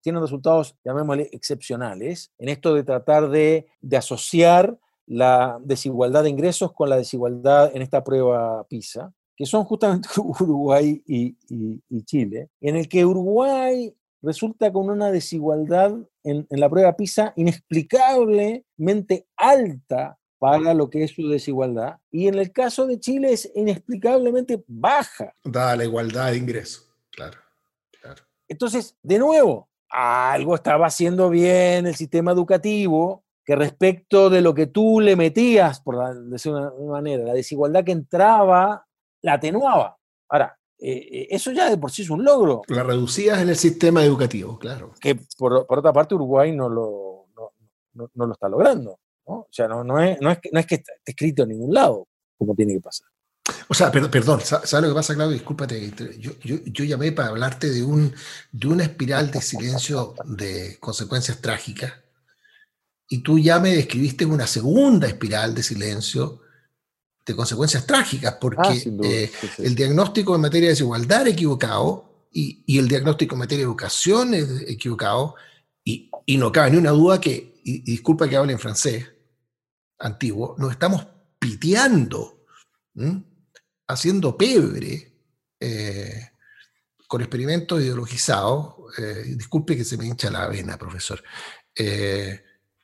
tienen resultados, llamémosle, excepcionales, en esto de tratar de, de asociar la desigualdad de ingresos con la desigualdad en esta prueba PISA, que son justamente Uruguay y, Chile, en el que Uruguay resulta con una desigualdad en, la prueba PISA inexplicablemente alta para lo que es su desigualdad. Y en el caso de Chile es inexplicablemente baja. Dada la igualdad de ingresos, claro, claro. Entonces, de nuevo, algo estaba haciendo bien el sistema educativo que respecto de lo que tú le metías, por decir una manera, la desigualdad que entraba, la atenuaba. Ahora, eh, eso ya de por sí es un logro. La reducías en el sistema educativo, claro. Que por, por otra parte Uruguay no lo, no, no, no lo está logrando. ¿No? O sea, no, no, es, no, es que, no es que esté escrito en ningún lado como tiene que pasar. O sea, perdón, perdón ¿sabes lo que pasa, Claudio? Discúlpate. Yo, yo, yo, llamé para hablarte de, un, de una espiral de silencio de consecuencias trágicas. Y tú ya me describiste una segunda espiral de silencio de consecuencias trágicas, porque ah, eh, sí, sí. el diagnóstico en materia de desigualdad era equivocado y, y, el diagnóstico en materia de educación es equivocado. Y, y no cabe ni una duda que, y, y disculpa que hable en francés, antiguo, nos estamos piteando, haciendo pebre eh, con experimentos ideologizados. Eh, disculpe que se me hincha la vena, profesor. Eh,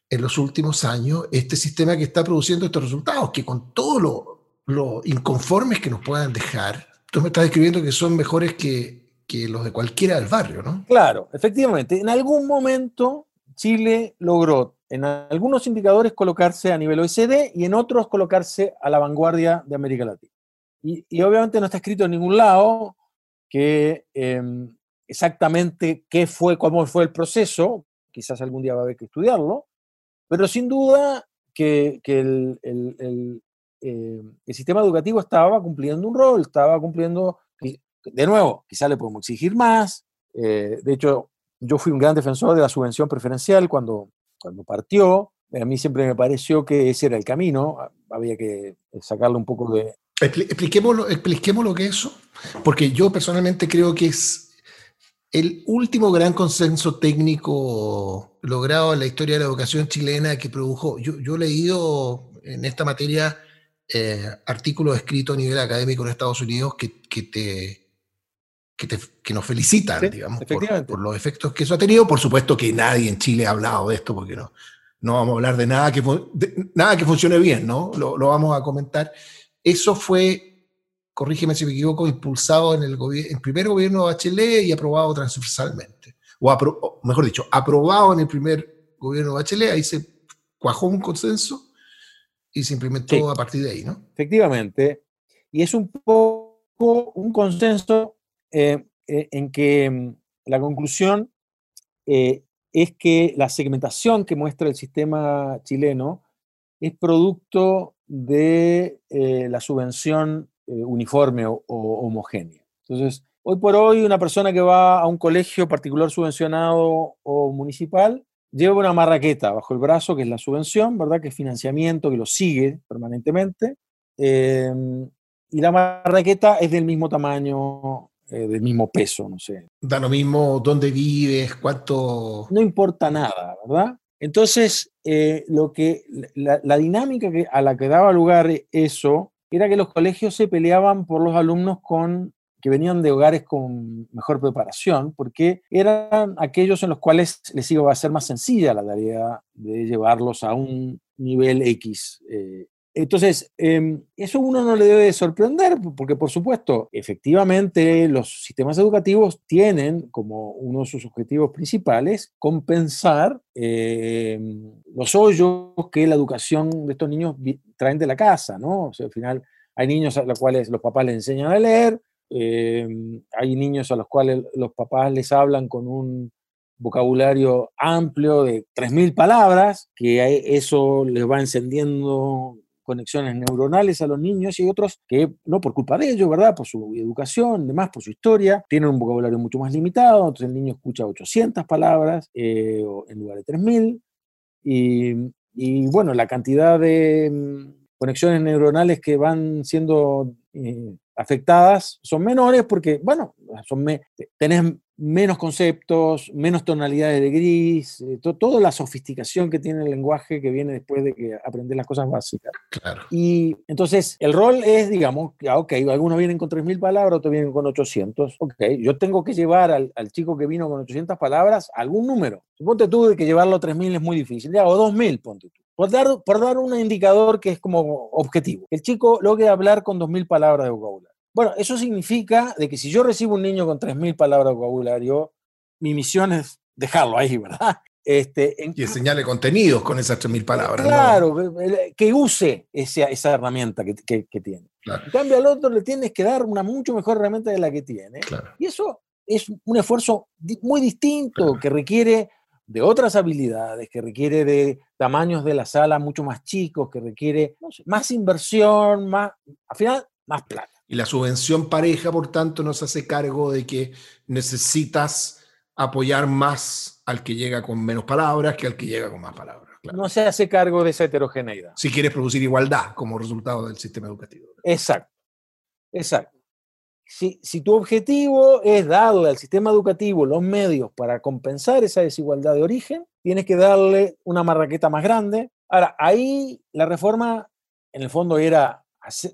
en los últimos años, este sistema que está produciendo estos resultados, que con todos los lo inconformes que nos puedan dejar, tú me estás describiendo que son mejores que, que los de cualquiera del barrio, ¿no? Claro, efectivamente. En algún momento Chile logró en algunos indicadores colocarse a nivel OECD y en otros colocarse a la vanguardia de América Latina. Y, y obviamente no está escrito en ningún lado que eh, exactamente qué fue, cómo fue el proceso, quizás algún día va a haber que estudiarlo, pero sin duda que, que el, el, el, eh, el, sistema educativo estaba cumpliendo un rol, estaba cumpliendo, de nuevo, quizás le podemos exigir más, eh, de hecho, yo fui un gran defensor de la subvención preferencial cuando cuando partió, a mí siempre me pareció que ese era el camino, había que sacarle un poco de... Expliquémoslo, expliquemos lo que es eso, porque yo personalmente creo que es el último gran consenso técnico logrado en la historia de la educación chilena que produjo, yo, yo he leído en esta materia eh, artículos escritos a nivel académico en Estados Unidos que, que te, que, te, que, nos felicitan, sí, digamos, por, por, los efectos que eso ha tenido. Por supuesto que nadie en Chile ha hablado de esto, porque no, no vamos a hablar de nada que, de, nada que funcione bien, ¿no? Lo, lo, vamos a comentar. Eso fue, corrígeme si me equivoco, impulsado en el, primer gobierno de Bachelet y aprobado transversalmente. O, apro o, mejor dicho, aprobado en el primer gobierno de Bachelet, ahí se cuajó un consenso y se implementó sí. a partir de ahí, ¿no? Efectivamente. Y es un poco un consenso eh, eh, en que mm, la conclusión eh, es que la segmentación que muestra el sistema chileno es producto de la subvención uniforme o, homogénea. Entonces, hoy por hoy una persona que va a un colegio particular subvencionado o municipal lleva una marraqueta bajo el brazo, que es la subvención, ¿verdad? Que es financiamiento, que lo sigue permanentemente. Y la marraqueta es del mismo tamaño eh, del mismo peso, no sé. Da lo mismo dónde vives, cuánto... No importa nada, ¿verdad? Entonces, eh, lo que, la, la, dinámica que, a la que daba lugar eso era que los colegios se peleaban por los alumnos con, que venían de hogares con mejor preparación, porque eran aquellos en los cuales les iba a ser más sencilla la tarea de llevarlos a un nivel X eh, entonces, eh, eso uno no le debe sorprender, porque por supuesto, efectivamente, los sistemas educativos tienen como uno de sus objetivos principales compensar eh, los hoyos que la educación de estos niños traen de la casa, ¿no? O sea, al final hay niños a los cuales los papás les enseñan a leer, eh, hay niños a los cuales los papás les hablan con un vocabulario amplio de 3.000 palabras, que eso les va encendiendo conexiones neuronales a los niños y otros que, no por culpa de ellos, ¿verdad? Por su educación, demás, por su historia, tienen un vocabulario mucho más limitado, entonces el niño escucha 800 palabras eh, en lugar de 3.000. Y, y bueno, la cantidad de mm, conexiones neuronales que van siendo eh, afectadas son menores porque, bueno, son tenés menos conceptos, menos tonalidades de gris, eh, toda la sofisticación que tiene el lenguaje que viene después de que aprender las cosas básicas. Claro. Y entonces el rol es, digamos, que, ok, algunos vienen con 3.000 palabras, otros vienen con 800. Ok, yo tengo que llevar al, al chico que vino con 800 palabras algún número. Suponte tú de que llevarlo a 3.000 es muy difícil, ya, o 2.000, ponte tú. Por dar, por dar un indicador que es como objetivo. El chico logre hablar con 2.000 palabras de vocabulario. Bueno, eso significa de que si yo recibo un niño con 3.000 palabras de vocabulario, mi misión es dejarlo ahí, ¿verdad? Este, y enseñarle contenidos con esas 3.000 palabras. Claro, que use esa, esa herramienta que, que, tiene. En cambio, al otro le tienes que dar una mucho mejor herramienta de la que tiene. Y eso es un esfuerzo muy distinto que requiere de otras habilidades, que requiere de tamaños de la sala mucho más chicos, que requiere más inversión, más, al final, más plata. Y la subvención pareja, por tanto, nos hace cargo de que necesitas apoyar más al que llega con menos palabras que al que llega con más palabras. No se hace cargo de esa heterogeneidad. Si quieres producir igualdad como resultado del sistema educativo. Exacto, exacto. Si, si tu objetivo es darle al sistema educativo los medios para compensar esa desigualdad de origen, tienes que darle una marraqueta más grande. Ahora, ahí la reforma en el fondo era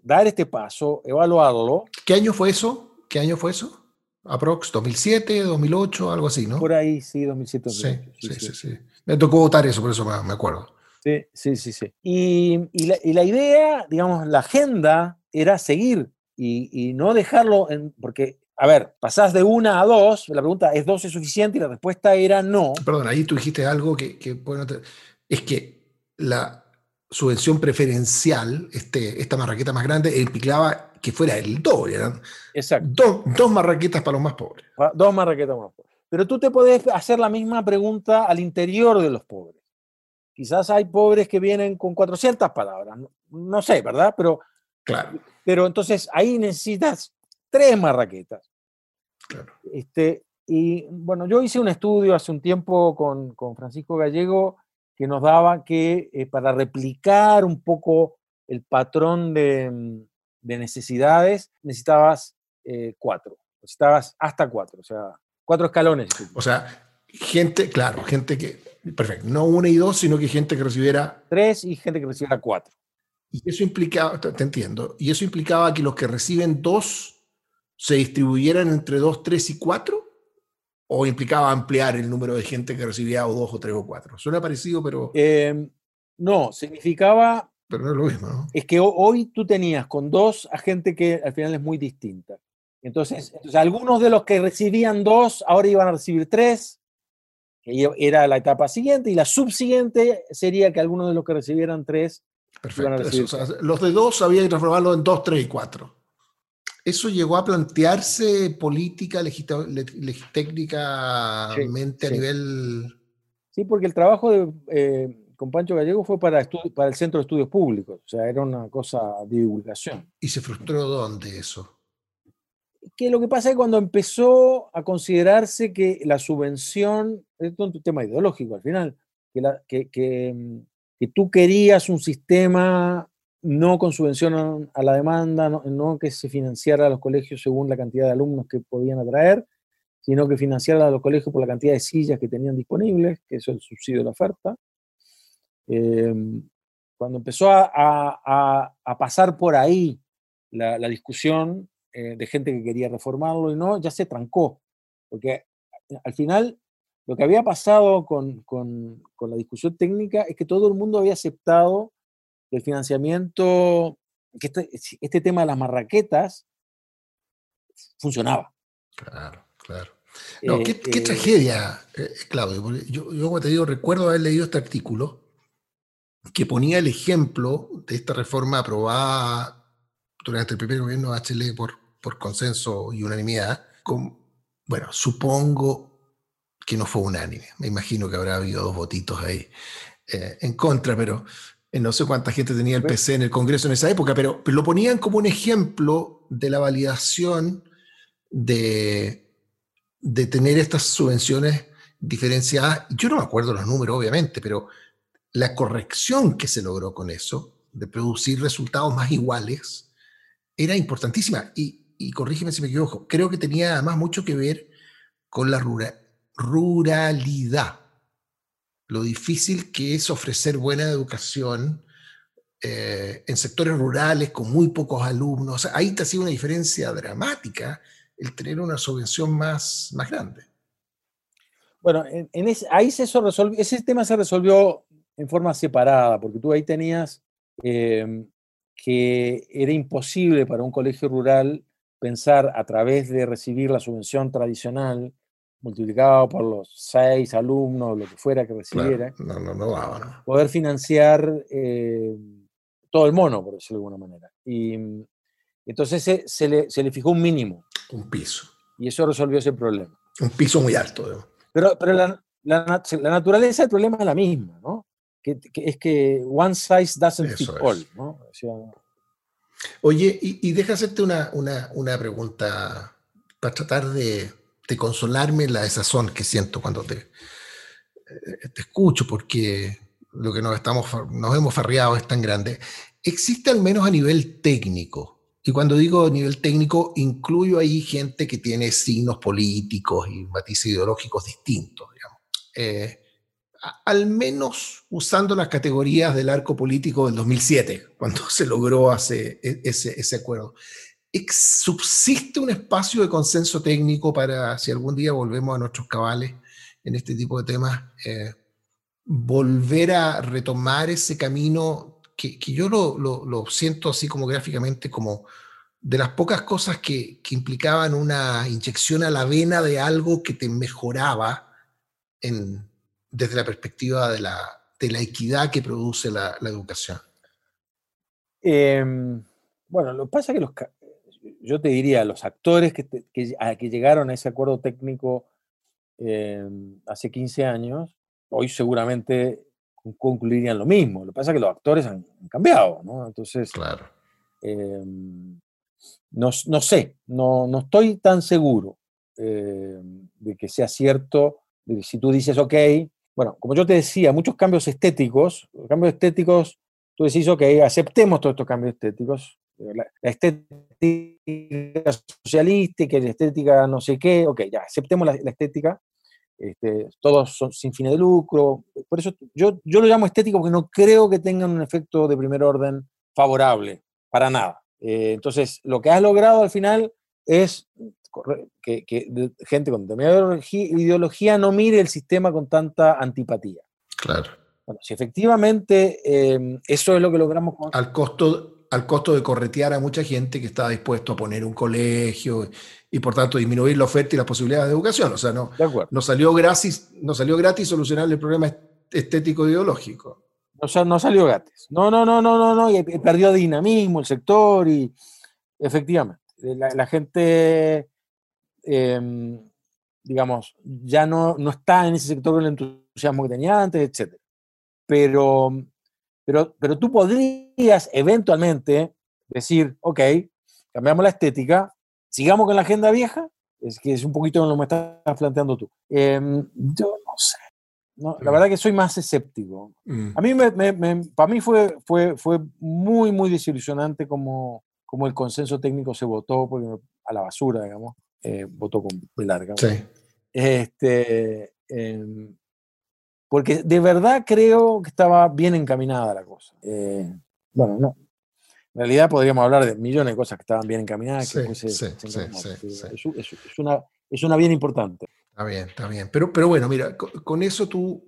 dar este paso, evaluarlo. ¿Qué año fue eso? ¿Qué año fue eso? Aprox 2007, 2008, algo así, ¿no? Por ahí, sí, 2007, 2008. Sí, sí, sí, Me tocó votar eso, por eso me acuerdo. Sí, sí, sí, sí. Y, la, idea, digamos, la agenda era seguir y, no dejarlo, en, porque, a ver, pasás de una a dos, la pregunta, ¿es dos es suficiente? Y la respuesta era no. Perdón, ahí tú dijiste algo que, que bueno, es que la, subvención preferencial, este, esta marraqueta más grande, implicaba que fuera el doble. Eran Exacto. dos marraquetas para los más pobres. Dos marraquetas más pobres. Pero tú te puedes hacer la misma pregunta al interior de los pobres. Quizás hay pobres que vienen con 400 palabras, no, sé, ¿verdad? Pero, claro. Pero entonces ahí necesitas tres marraquetas. Claro. Este, y bueno, yo hice un estudio hace un tiempo con, con Francisco Gallego que nos daba que eh, para replicar un poco el patrón de, mm, necesidades necesitabas eh, cuatro, necesitabas hasta cuatro, o sea, cuatro escalones. O sea, gente, claro, gente que, perfecto, no una y dos, sino que gente que recibiera... Tres y gente que recibiera cuatro. Y eso implicaba, te entiendo, y eso implicaba que los que reciben dos se distribuyeran entre dos, tres y cuatro o implicaba ampliar el número de gente que recibía o dos o tres o cuatro. Suena parecido, pero... Em, no, significaba... Pero no es lo mismo, ¿no? Es que hoy tú tenías con dos a gente que al final es muy distinta. Entonces, entonces algunos de los que recibían dos ahora iban a recibir tres, que era la etapa siguiente, y la subsiguiente sería que algunos de los que recibieran tres... Perfecto. los de dos había que transformarlo en dos, tres y cuatro. ¿Eso llegó a plantearse política, técnicamente a nivel...? Sí, porque el trabajo de, eh, con Pancho Gallego fue para, para el Centro de Estudios Públicos, o sea, era una cosa de divulgación. ¿Y se frustró dónde eso? Que lo que pasa es que cuando empezó a considerarse que la subvención, esto es un tema ideológico al final, que, la, que, que, que tú querías un sistema no con subvención a la demanda, no, que se financiara a los colegios según la cantidad de alumnos que podían atraer, sino que financiara a los colegios por la cantidad de sillas que tenían disponibles, que es el subsidio de la oferta. Em, cuando empezó a, pasar por ahí la, discusión eh, de gente que quería reformarlo y no, ya se trancó, porque al final lo que había pasado con, con la discusión técnica es que todo el mundo había aceptado el financiamiento, que este, este, tema de las marraquetas funcionaba. Claro, claro. No, qué, eh, tragedia, eh, Claudio. yo, yo, como te digo, recuerdo haber leído este artículo que ponía el ejemplo de esta reforma aprobada durante el primer gobierno de HL por, por consenso y unanimidad. Con, bueno, supongo que no fue unánime. Me imagino que habrá habido dos votitos ahí eh, en contra, pero eh, no sé cuánta gente tenía el PC en el Congreso en esa época, pero, lo ponían como un ejemplo de la validación de, de tener estas subvenciones diferenciadas. Yo no me acuerdo los números, obviamente, pero la corrección que se logró con eso, de producir resultados más iguales, era importantísima. Y, y corrígeme si me equivoco, creo que tenía además mucho que ver con la ruralidad. Lo difícil que es ofrecer buena educación eh, en sectores rurales con muy pocos alumnos. Ahí te ha sido una diferencia dramática el tener una subvención más, más grande. Bueno, en, ahí se eso resolvió, ese tema se resolvió en forma separada, porque tú ahí tenías em, que era imposible para un colegio rural pensar a través de recibir la subvención tradicional multiplicado por los seis alumnos, lo que fuera que recibiera, no, no, no, poder financiar eh, todo el mono, por decirlo de alguna manera. Y entonces se, se, le, se, le, fijó un mínimo. Un piso. Y eso resolvió ese problema. Un piso muy alto. Pero, pero la, la, la, naturaleza del problema es la misma, ¿no? Que, es que one size doesn't fit all, ¿no? Oye, y, y, deja hacerte una, una, una pregunta para tratar de, de, consolarme la desazón que siento cuando te, eh, te escucho, porque lo que nos, estamos, nos hemos farreado es tan grande. Existe al menos a nivel técnico, y cuando digo nivel técnico, incluyo ahí gente que tiene signos políticos y matices ideológicos distintos, digamos. Eh, al menos usando las categorías del arco político del 2007, cuando se logró hace, e, ese, ese acuerdo. ¿Subsiste un espacio de consenso técnico para, si algún día volvemos a nuestros cabales en este tipo de temas, eh, volver a retomar ese camino que, yo lo, lo, siento así como gráficamente como de las pocas cosas que, implicaban una inyección a la vena de algo que te mejoraba en, desde la perspectiva de la, de la equidad que produce la, educación? Eh, bueno, lo que pasa es que los, yo te diría, los actores que, que, a, que llegaron a ese acuerdo técnico eh, hace 15 años, hoy seguramente concluirían lo mismo. Lo que pasa es que los actores han, han cambiado, ¿no? Entonces, claro. eh, no, no, sé, no, no, estoy tan seguro eh, de que sea cierto, de que si tú dices, ok, bueno, como yo te decía, muchos cambios estéticos, cambios estéticos, tú decís, ok, aceptemos todos estos cambios estéticos, la, estética socialística, la estética no sé qué, ok, ya, aceptemos la, la estética, este, todos son sin fines de lucro, por eso yo, yo lo llamo estético porque no creo que tengan un efecto de primer orden favorable, para nada. Eh, entonces, lo que has logrado al final es que, que gente con determinada ideología no mire el sistema con tanta antipatía. Claro. Bueno, si efectivamente eh, eso es lo que logramos con... Al costo, al costo de corretear a mucha gente que estaba dispuesto a poner un colegio y por tanto disminuir la oferta y las posibilidades de educación. O sea, no, no, salió, gratis, no salió gratis solucionar el problema estético ideológico. O sea, no salió gratis. No, no, no, no, no, no, y perdió dinamismo el sector y efectivamente, la, la gente eh, digamos, ya no, no está en ese sector con el entusiasmo que tenía antes, etc. Pero, pero, pero tú podrías eventualmente decir, ok, cambiamos la estética, sigamos con la agenda vieja, es que es un poquito lo que me estás planteando tú. Eh, yo no sé. No, la verdad que soy más escéptico. Mm. A mí, me, me, para mí fue, fue, fue muy, muy desilusionante como, como el consenso técnico se votó porque, a la basura, digamos eh, votó con larga. Sí. Este, eh, porque de verdad creo que estaba bien encaminada la cosa. Eh, bueno, no. En realidad podríamos hablar de millones de cosas que estaban bien encaminadas. Sí, que sí, sí, es, es, es, una, es una bien importante. Está bien, está bien. Pero, pero bueno, mira, con, con eso tú,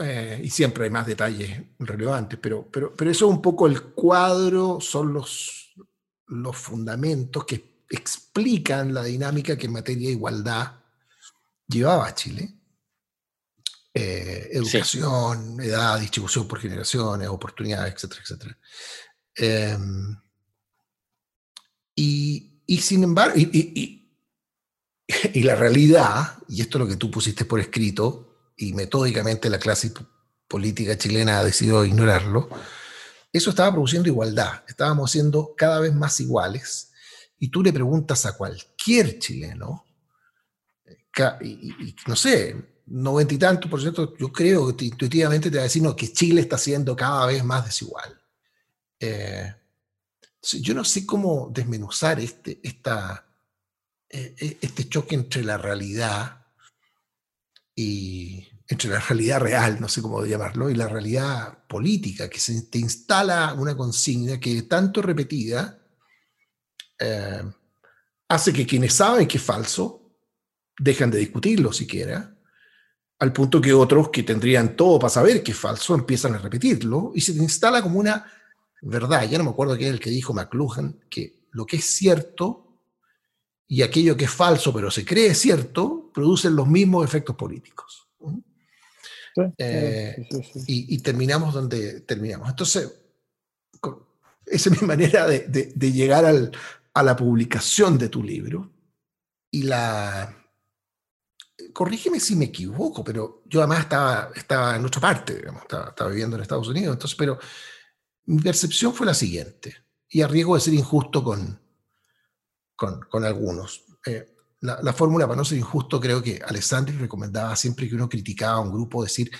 eh, y siempre hay más detalles relevantes, pero, pero, pero eso es un poco el cuadro, son los, los fundamentos que explican la dinámica que en materia de igualdad llevaba Chile. Eh, educación, sí. edad, distribución por generaciones, oportunidades, etcétera, etcétera. Eh, y, y, sin embargo, y, y, la realidad, y esto es lo que tú pusiste por escrito, y metódicamente la clase política chilena ha decidido ignorarlo, eso estaba produciendo igualdad, estábamos siendo cada vez más iguales, y tú le preguntas a cualquier chileno, y, no sé, noventa y tantos por ciento, yo creo que intuitivamente te va a decir que Chile está siendo cada vez más desigual. Eh, yo no sé cómo desmenuzar este, esta, eh, eh, este choque entre la realidad y entre la realidad real, no sé cómo llamarlo, y la realidad política, que se te instala una consigna que tanto repetida hace que quienes saben que es falso dejan de discutirlo siquiera, al punto que otros que tendrían todo para saber que es falso empiezan a repetirlo y se te instala como una verdad. Ya no me acuerdo quién es el que dijo McLuhan, que lo que es cierto y aquello que es falso pero se cree cierto producen los mismos efectos políticos. Eh, y, terminamos donde terminamos. Entonces, esa es mi manera de, llegar a la publicación de tu libro y la corrígeme si me equivoco, pero yo además estaba, estaba en otra parte, estaba, viviendo en Estados Unidos, entonces, pero mi percepción fue la siguiente, y a riesgo de ser injusto con, con, algunos. Eh, la, fórmula para no ser injusto, creo que Alessandri recomendaba siempre que uno criticaba a un grupo, decir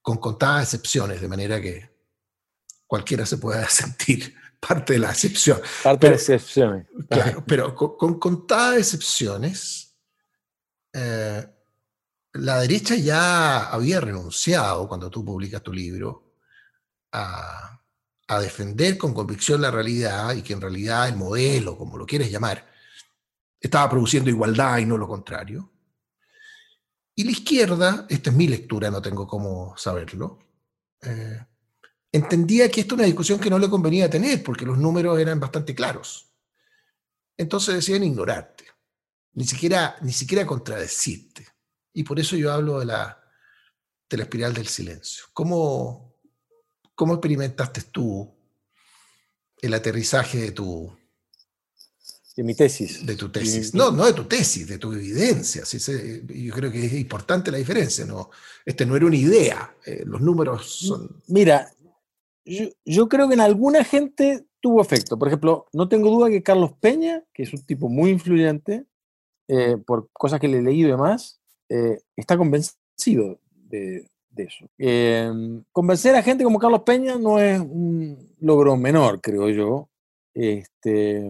con contadas excepciones, de manera que cualquiera se pueda sentir parte de la excepción. Parte de las excepciones. Claro, pero con, contadas excepciones, eh, la derecha ya había renunciado, cuando tú publicas tu libro, a, defender con convicción la realidad y que en realidad el modelo, como lo quieres llamar, estaba produciendo igualdad y no lo contrario. Y la izquierda, esta es mi lectura, no tengo cómo saberlo, eh, entendía que esto es una discusión que no le convenía tener porque los números eran bastante claros. Entonces decían ignorarte, ni siquiera, ni siquiera contradecirte. Y por eso yo hablo de la, de la espiral del silencio. ¿Cómo, ¿Cómo experimentaste tú el aterrizaje de tu... De mi tesis. De tu tesis. No, no de tu tesis, de tu evidencia. Yo creo que es importante la diferencia. ¿no? Este no era una idea. Eh, los números son... Mira, yo, creo que en alguna gente tuvo efecto. Por ejemplo, no tengo duda que Carlos Peña, que es un tipo muy influyente, eh, por cosas que le he leído y demás, eh, está convencido de, eso. Em, convencer a gente como Carlos Peña no es un logro menor, creo yo. Este,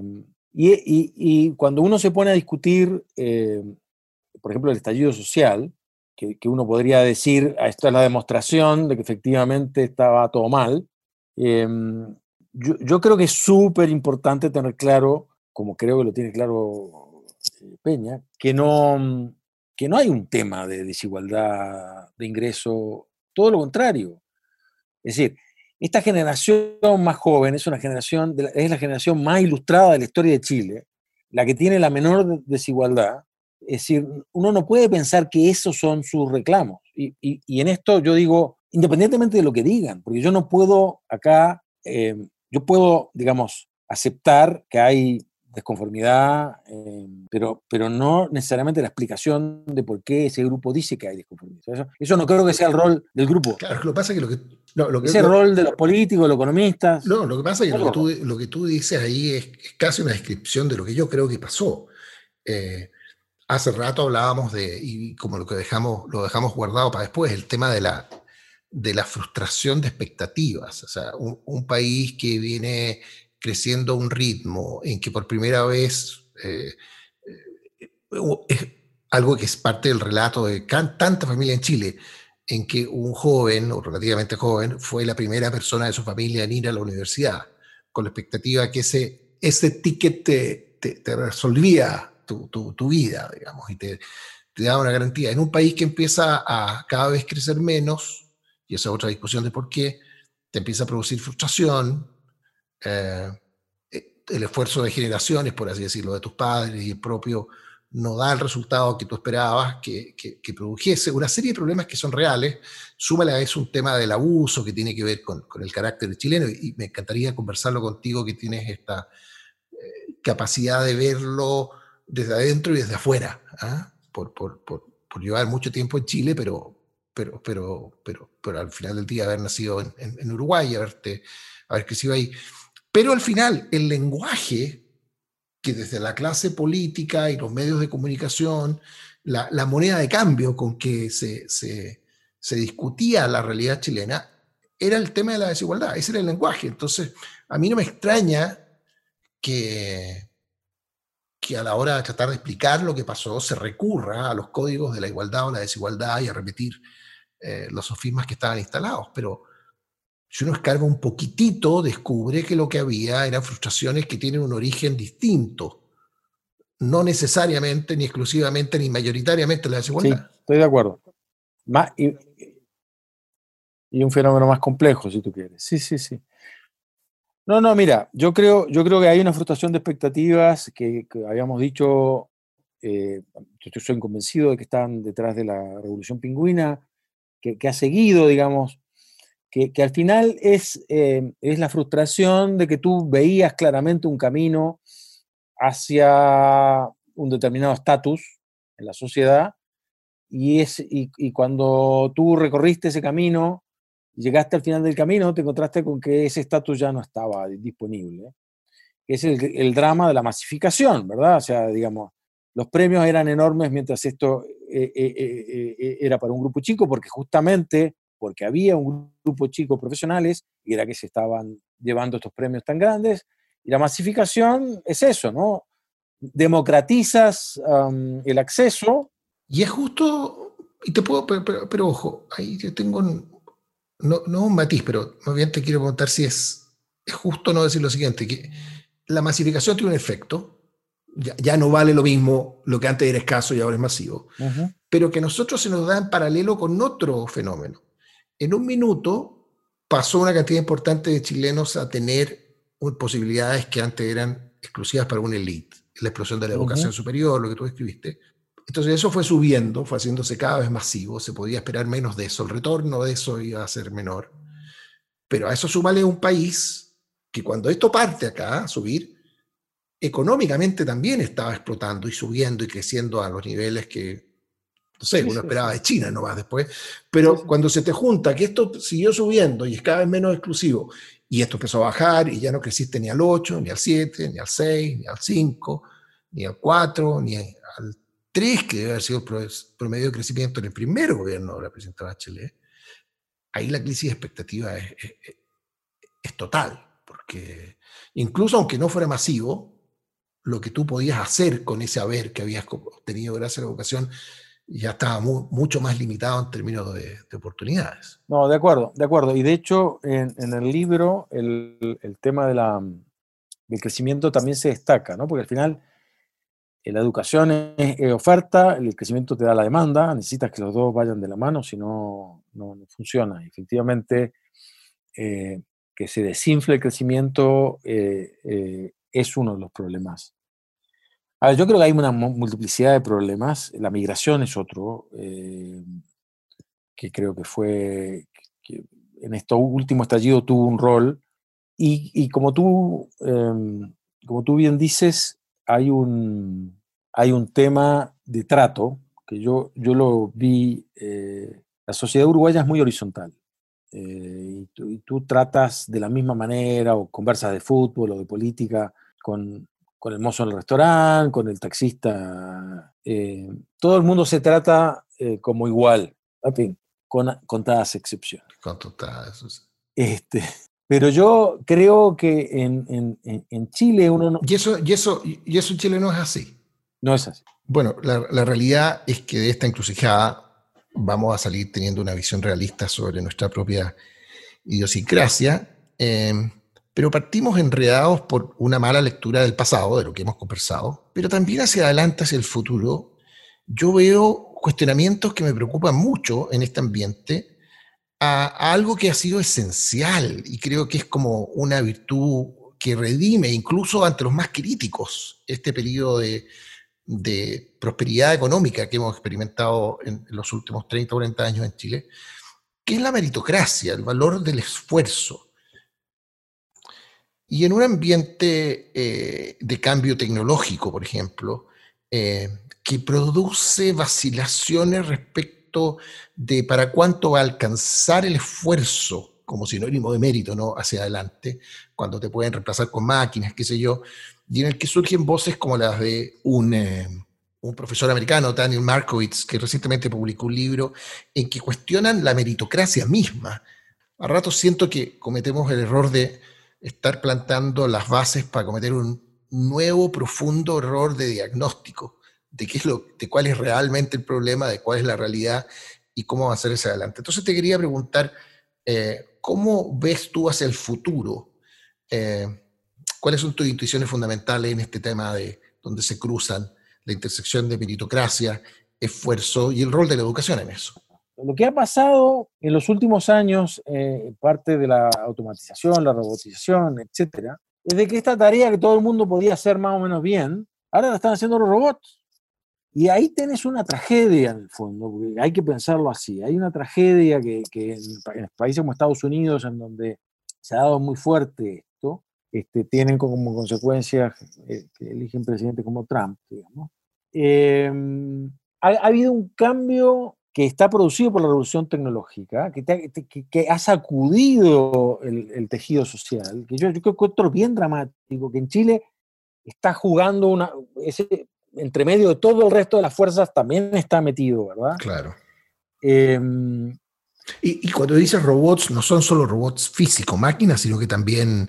y, cuando uno se pone a discutir, eh, por ejemplo, el estallido social, que, uno podría decir, ah, esta es la demostración de que efectivamente estaba todo mal, em, yo, yo, creo que es súper importante tener claro, como creo que lo tiene claro eh, Peña, que no, que no hay un tema de desigualdad de ingreso, todo lo contrario. Es decir, esta generación más joven es una generación, es la generación más ilustrada de la historia de Chile, la que tiene la menor desigualdad. Es decir, uno no puede pensar que esos son sus reclamos. Y, en esto yo digo, independientemente de lo que digan, porque yo no puedo acá, eh, yo puedo, digamos, aceptar que hay desconformidad, eh, pero, pero no necesariamente la explicación de por qué ese grupo dice que hay desconformidad. Eso, no creo que sea el rol del grupo. Claro, lo que pasa es que lo que... lo que ese rol de los políticos, de los economistas. No, lo que pasa es que lo que, tú, lo que tú dices ahí es, casi una descripción de lo que yo creo que pasó. Eh, hace rato hablábamos de, y como lo que dejamos, lo dejamos guardado para después, el tema de la, de la frustración de expectativas. O sea, un país que viene creciendo a un ritmo en que por primera vez eh, eh, es algo que es parte del relato de tanta familia en Chile, en que un joven, o relativamente joven, fue la primera persona de su familia en ir a la universidad, con la expectativa que ese, ese ticket te, te, resolvía tu, tu, vida, digamos, y te, te daba una garantía. En un país que empieza a cada vez crecer menos, y esa es otra discusión de por qué, te empieza a producir frustración, eh, el esfuerzo de generaciones, por así decirlo, de tus padres y el propio, no da el resultado que tú esperabas que, que, produjese. Una serie de problemas que son reales. Súmale a eso un tema del abuso que tiene que ver con, con el carácter chileno y me encantaría conversarlo contigo que tienes esta, eh, capacidad de verlo desde adentro y desde afuera, ¿ah? por, por, por, por, llevar mucho tiempo en Chile, pero, pero, pero, pero, pero al final del día haber nacido en, en, Uruguay, haberte, haber crecido ahí. Pero al final, el lenguaje que desde la clase política y los medios de comunicación, la, moneda de cambio con que se, se, se discutía la realidad chilena, era el tema de la desigualdad, ese era el lenguaje. Entonces, a mí no me extraña que, que a la hora de tratar de explicar lo que pasó se recurra a los códigos de la igualdad o la desigualdad y a repetir eh, los sofismas que estaban instalados. Pero si uno escarba un poquitito, descubre que lo que había eran frustraciones que tienen un origen distinto. No necesariamente, ni exclusivamente, ni mayoritariamente la desigualdad. Estoy de acuerdo. Más, y, un fenómeno más complejo, si tú quieres. Sí, sí, sí. No, no, mira, yo creo, yo creo que hay una frustración de expectativas que, habíamos dicho, eh, yo estoy convencido de que están detrás de la revolución pingüina, que, ha seguido, digamos, que, al final es, eh, es la frustración de que tú veías claramente un camino hacia un determinado estatus en la sociedad y, es, y cuando tú recorriste ese camino llegaste al final del camino, te encontraste con que ese estatus ya no estaba disponible. Es el, drama de la masificación, ¿verdad? O sea, digamos, los premios eran enormes mientras esto eh, eh, era para un grupo chico, porque justamente porque había un grupo chico profesionales y era que se estaban llevando estos premios tan grandes. Y la masificación es eso, ¿no? Democratizas el acceso. Y es justo, y te puedo, pero, pero, ojo, ahí yo tengo no, no un matiz, pero más bien te quiero preguntar si es, es justo no decir lo siguiente, que la masificación tiene un efecto, ya, ya, no vale lo mismo lo que antes era escaso y ahora es masivo, pero que a nosotros se nos da en paralelo con otro fenómeno. En un minuto pasó una cantidad importante de chilenos a tener posibilidades que antes eran exclusivas para una elite, la explosión de la educación superior, lo que tú escribiste, entonces eso fue subiendo, fue haciéndose cada vez masivo, se podía esperar menos de eso, el retorno de eso iba a ser menor. Pero a eso súmale un país que cuando esto parte acá a subir, económicamente también estaba explotando y subiendo y creciendo a los niveles que, no sé, uno esperaba de China nomás después. Pero cuando se te junta que esto siguió subiendo y es cada vez menos exclusivo, y esto empezó a bajar y ya no creciste ni al 8, ni al 7, ni al 6, ni al 5, ni al 4, ni al que debe haber sido el promedio de crecimiento en el primer gobierno de la presidenta Bachelet, ahí la crisis de expectativa es, es, total, porque incluso aunque no fuera masivo, lo que tú podías hacer con ese haber que habías obtenido gracias a la educación ya estaba mucho más limitado en términos de, oportunidades. No, de acuerdo, de acuerdo. Y de hecho, en, en el libro, el, tema de del crecimiento también se destaca, ¿no? Porque al final la educación es, oferta, el crecimiento te da la demanda, necesitas que los dos vayan de la mano, si no, no, funciona. Efectivamente, eh, que se desinfle el crecimiento eh, eh, es uno de los problemas. A ver, yo creo que hay una multiplicidad de problemas. La migración es otro, que creo que fue, que en este último estallido tuvo un rol. Y, y como, tú, em, como tú bien dices, hay un, hay un tema de trato que yo, yo lo vi, eh, la sociedad uruguaya es muy horizontal. Eh, y, tú, tratas de la misma manera o conversas de fútbol o de política con, con el mozo en el restaurante, con el taxista. Eh, todo el mundo se trata como igual, con contadas excepciones. Con todas. Este, pero yo creo que en, en, en Chile uno no... Y eso, y, eso, y eso en Chile no es así. No es así. Bueno, la, realidad es que de esta encrucijada vamos a salir teniendo una visión realista sobre nuestra propia idiosincrasia, em, pero partimos enredados por una mala lectura del pasado, de lo que hemos conversado, pero también hacia adelante, hacia el futuro, yo veo cuestionamientos que me preocupan mucho en este ambiente a, algo que ha sido esencial y creo que es como una virtud que redime incluso ante los más críticos este periodo de, de prosperidad económica que hemos experimentado en, los últimos 30 o 40 años en Chile, que es la meritocracia, el valor del esfuerzo. Y en un ambiente eh, de cambio tecnológico, por ejemplo, eh, que produce vacilaciones respecto de para cuánto va a alcanzar el esfuerzo como sinónimo de mérito, ¿no? Hacia adelante, cuando te pueden reemplazar con máquinas, qué sé yo, y en el que surgen voces como las de un, eh, un profesor americano, Daniel Markowitz, que recientemente publicó un libro en que cuestionan la meritocracia misma. A ratos siento que cometemos el error de estar plantando las bases para cometer un nuevo, profundo error de diagnóstico de qué es lo, de cuál es realmente el problema, de cuál es la realidad y cómo avanzar hacia adelante. Entonces te quería preguntar, eh, ¿cómo ves tú hacia el futuro? Eh, ¿Cuáles son tus intuiciones fundamentales en este tema de donde se cruzan la intersección de meritocracia, esfuerzo y el rol de la educación en eso? Lo que ha pasado en los últimos años, eh, parte de la automatización, la robotización, etcétera, es de que esta tarea que todo el mundo podía hacer más o menos bien, ahora la están haciendo los robots. Y ahí tenés una tragedia en el fondo, porque hay que pensarlo así. Hay una tragedia que, en, países como Estados Unidos, en donde se ha dado muy fuerte esto, este, tienen como consecuencia eh, que eligen presidente como Trump, digamos. Em, ha, habido un cambio que está producido por la revolución tecnológica, que, que, ha sacudido el, tejido social, que yo, yo creo que otro bien dramático, que en Chile está jugando una, ese, entre medio de todo el resto de las fuerzas también está metido, ¿verdad? Claro. Em, y, cuando dices robots, no son solo robots físicos, máquinas, sino que también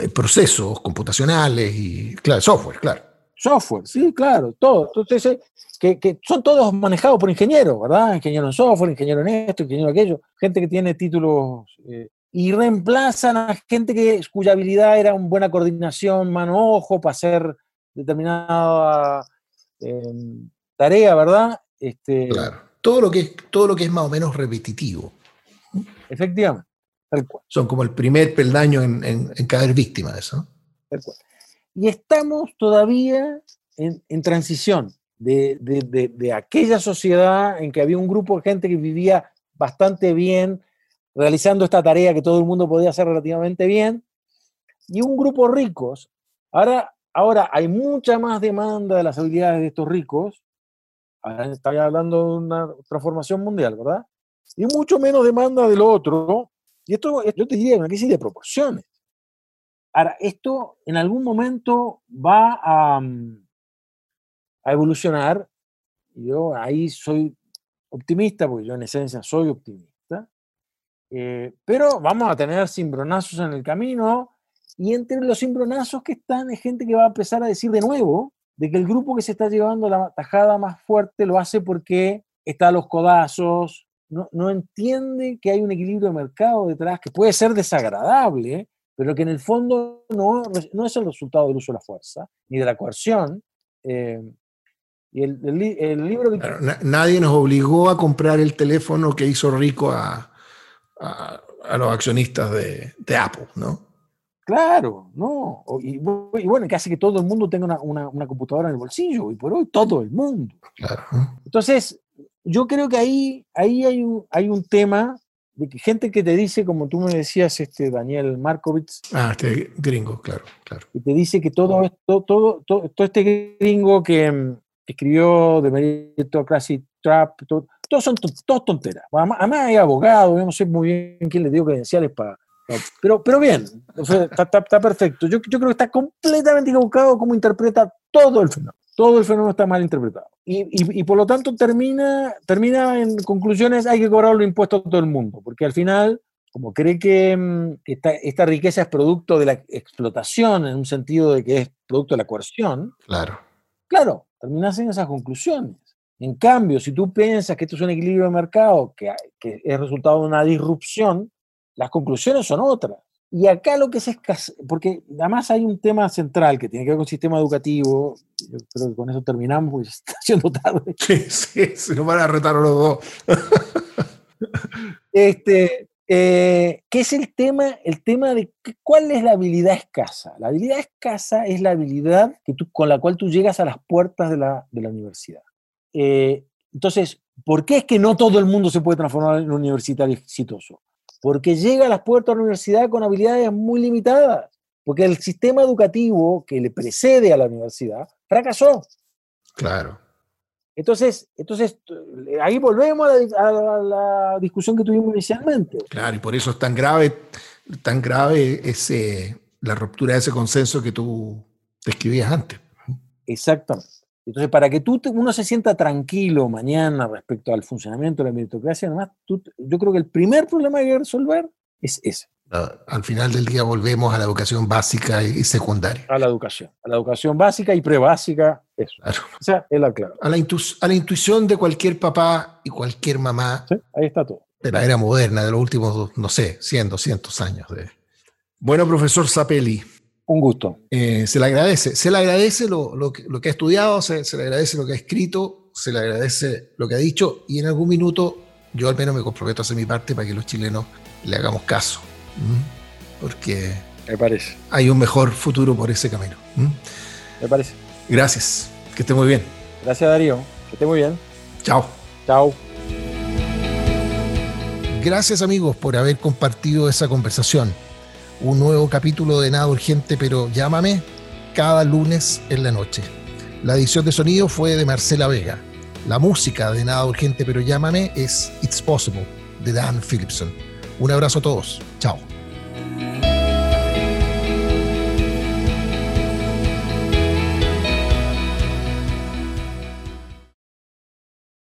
eh, procesos computacionales y, claro, software, claro. Software, sí, claro, todo. Entonces, que, que, son todos manejados por ingenieros, ¿verdad? Ingeniero en software, ingeniero en esto, ingeniero en aquello, gente que tiene títulos eh, y reemplazan a gente que, cuya habilidad era una buena coordinación mano-ojo para hacer determinada em, tarea, ¿verdad? Este, claro. Todo lo, que es, todo lo que es más o menos repetitivo. Efectivamente. Son como el primer peldaño en, en, caer víctima de eso. Y estamos todavía en, transición de, de, aquella sociedad en que había un grupo de gente que vivía bastante bien, realizando esta tarea que todo el mundo podía hacer relativamente bien, y un grupo ricos. Ahora Ahora, hay mucha más demanda de las habilidades de estos ricos. Ahora hablando de una transformación mundial, ¿verdad? Y mucho menos demanda del otro. Y esto, yo te diría, una crisis de proporciones. Ahora, esto en algún momento va a, mm, a evolucionar. Yo ahí soy optimista, porque yo en esencia soy optimista. Eh, pero vamos a tener cimbronazos en el camino y entre los cimbronazos que están hay gente que va a empezar a decir de nuevo de que el grupo que se está llevando la tajada más fuerte lo hace porque está a los codazos, no, no entiende que hay un equilibrio de mercado detrás que puede ser desagradable, pero que en el fondo no, no es el resultado del uso de la fuerza ni de la coerción. Eh, y el, el, libro Nadie nos obligó a comprar el teléfono que hizo rico a, a, a los accionistas de, de Apple, ¿no? Claro, no. Y, bueno, que hace que todo el mundo tenga una, computadora en el bolsillo, y por hoy todo el mundo. Claro. Entonces, yo creo que ahí, ahí hay, un, hay un tema que gente que te dice, como tú me decías, este Daniel Markovitz. Ah, este gringo, claro, claro. Que te dice que todo esto, todo, todo, todo este gringo que mm, escribió The Meritocracy Trap, todo, todos son todos tonteras. Además, hay abogados, yo no sé muy bien quién le dio credenciales para pero, pero bien, está, perfecto. Yo, yo, creo que está completamente equivocado cómo interpreta todo el fenómeno. Todo el fenómeno está mal interpretado. Y, y, por lo tanto termina, termina en conclusiones, hay que cobrar los impuestos a todo el mundo, porque al final, como cree que mm, esta, esta riqueza es producto de la explotación, en un sentido de que es producto de la coerción, claro, claro terminas en esas conclusiones. En cambio, si tú piensas que esto es un equilibrio de mercado que, que es resultado de una disrupción, las conclusiones son otras. Y acá lo que es escaso, porque además hay un tema central que tiene que ver con el sistema educativo, yo creo que con eso terminamos porque está haciendo tarde. Sí, sí, se nos van a retar los dos. este, eh, ¿Qué es el tema? El tema de cuál es la habilidad escasa. La habilidad escasa es la habilidad que tú, con la cual tú llegas a las puertas de la, de la universidad. Eh, entonces, ¿por qué es que no todo el mundo se puede transformar en un universitario exitoso? Porque llega a las puertas de la universidad con habilidades muy limitadas. porque el sistema educativo que le precede a la universidad fracasó. Claro. Entonces, entonces ahí volvemos a la, discusión que tuvimos inicialmente. Claro, y por eso es tan grave, tan grave ese, la ruptura de ese consenso que tú describías antes. Exactamente. Entonces, para que tú uno se sienta tranquilo mañana respecto al funcionamiento de la meritocracia, además, yo creo que el primer problema que hay que resolver es ese. Al final del día volvemos a la educación básica y secundaria. A la educación, a la educación básica y prebásica, eso. O sea, es la clave. A la, a la intuición de cualquier papá y cualquier mamá. Sí, ahí está todo. De la era moderna, de los últimos, no sé, 100, 200 años. De... Bueno, profesor Zapelli, un gusto. Eh, se le agradece, se le agradece lo, lo, que, lo que, ha estudiado, se, se, le agradece lo que ha escrito, se le agradece lo que ha dicho y en algún minuto yo al menos me comprometo a hacer mi parte para que los chilenos le hagamos caso. Porque me parece. hay un mejor futuro por ese camino. Me parece. Gracias, que esté muy bien. Gracias Darío, que esté muy bien. Chao. Chao. Gracias amigos por haber compartido esa conversación un nuevo capítulo de Nada Urgente, pero llámame cada lunes en la noche. La edición de sonido fue de Marcela Vega. La música de Nada Urgente, pero llámame es It's Possible de Dan Philipson. Un abrazo a todos. Chao.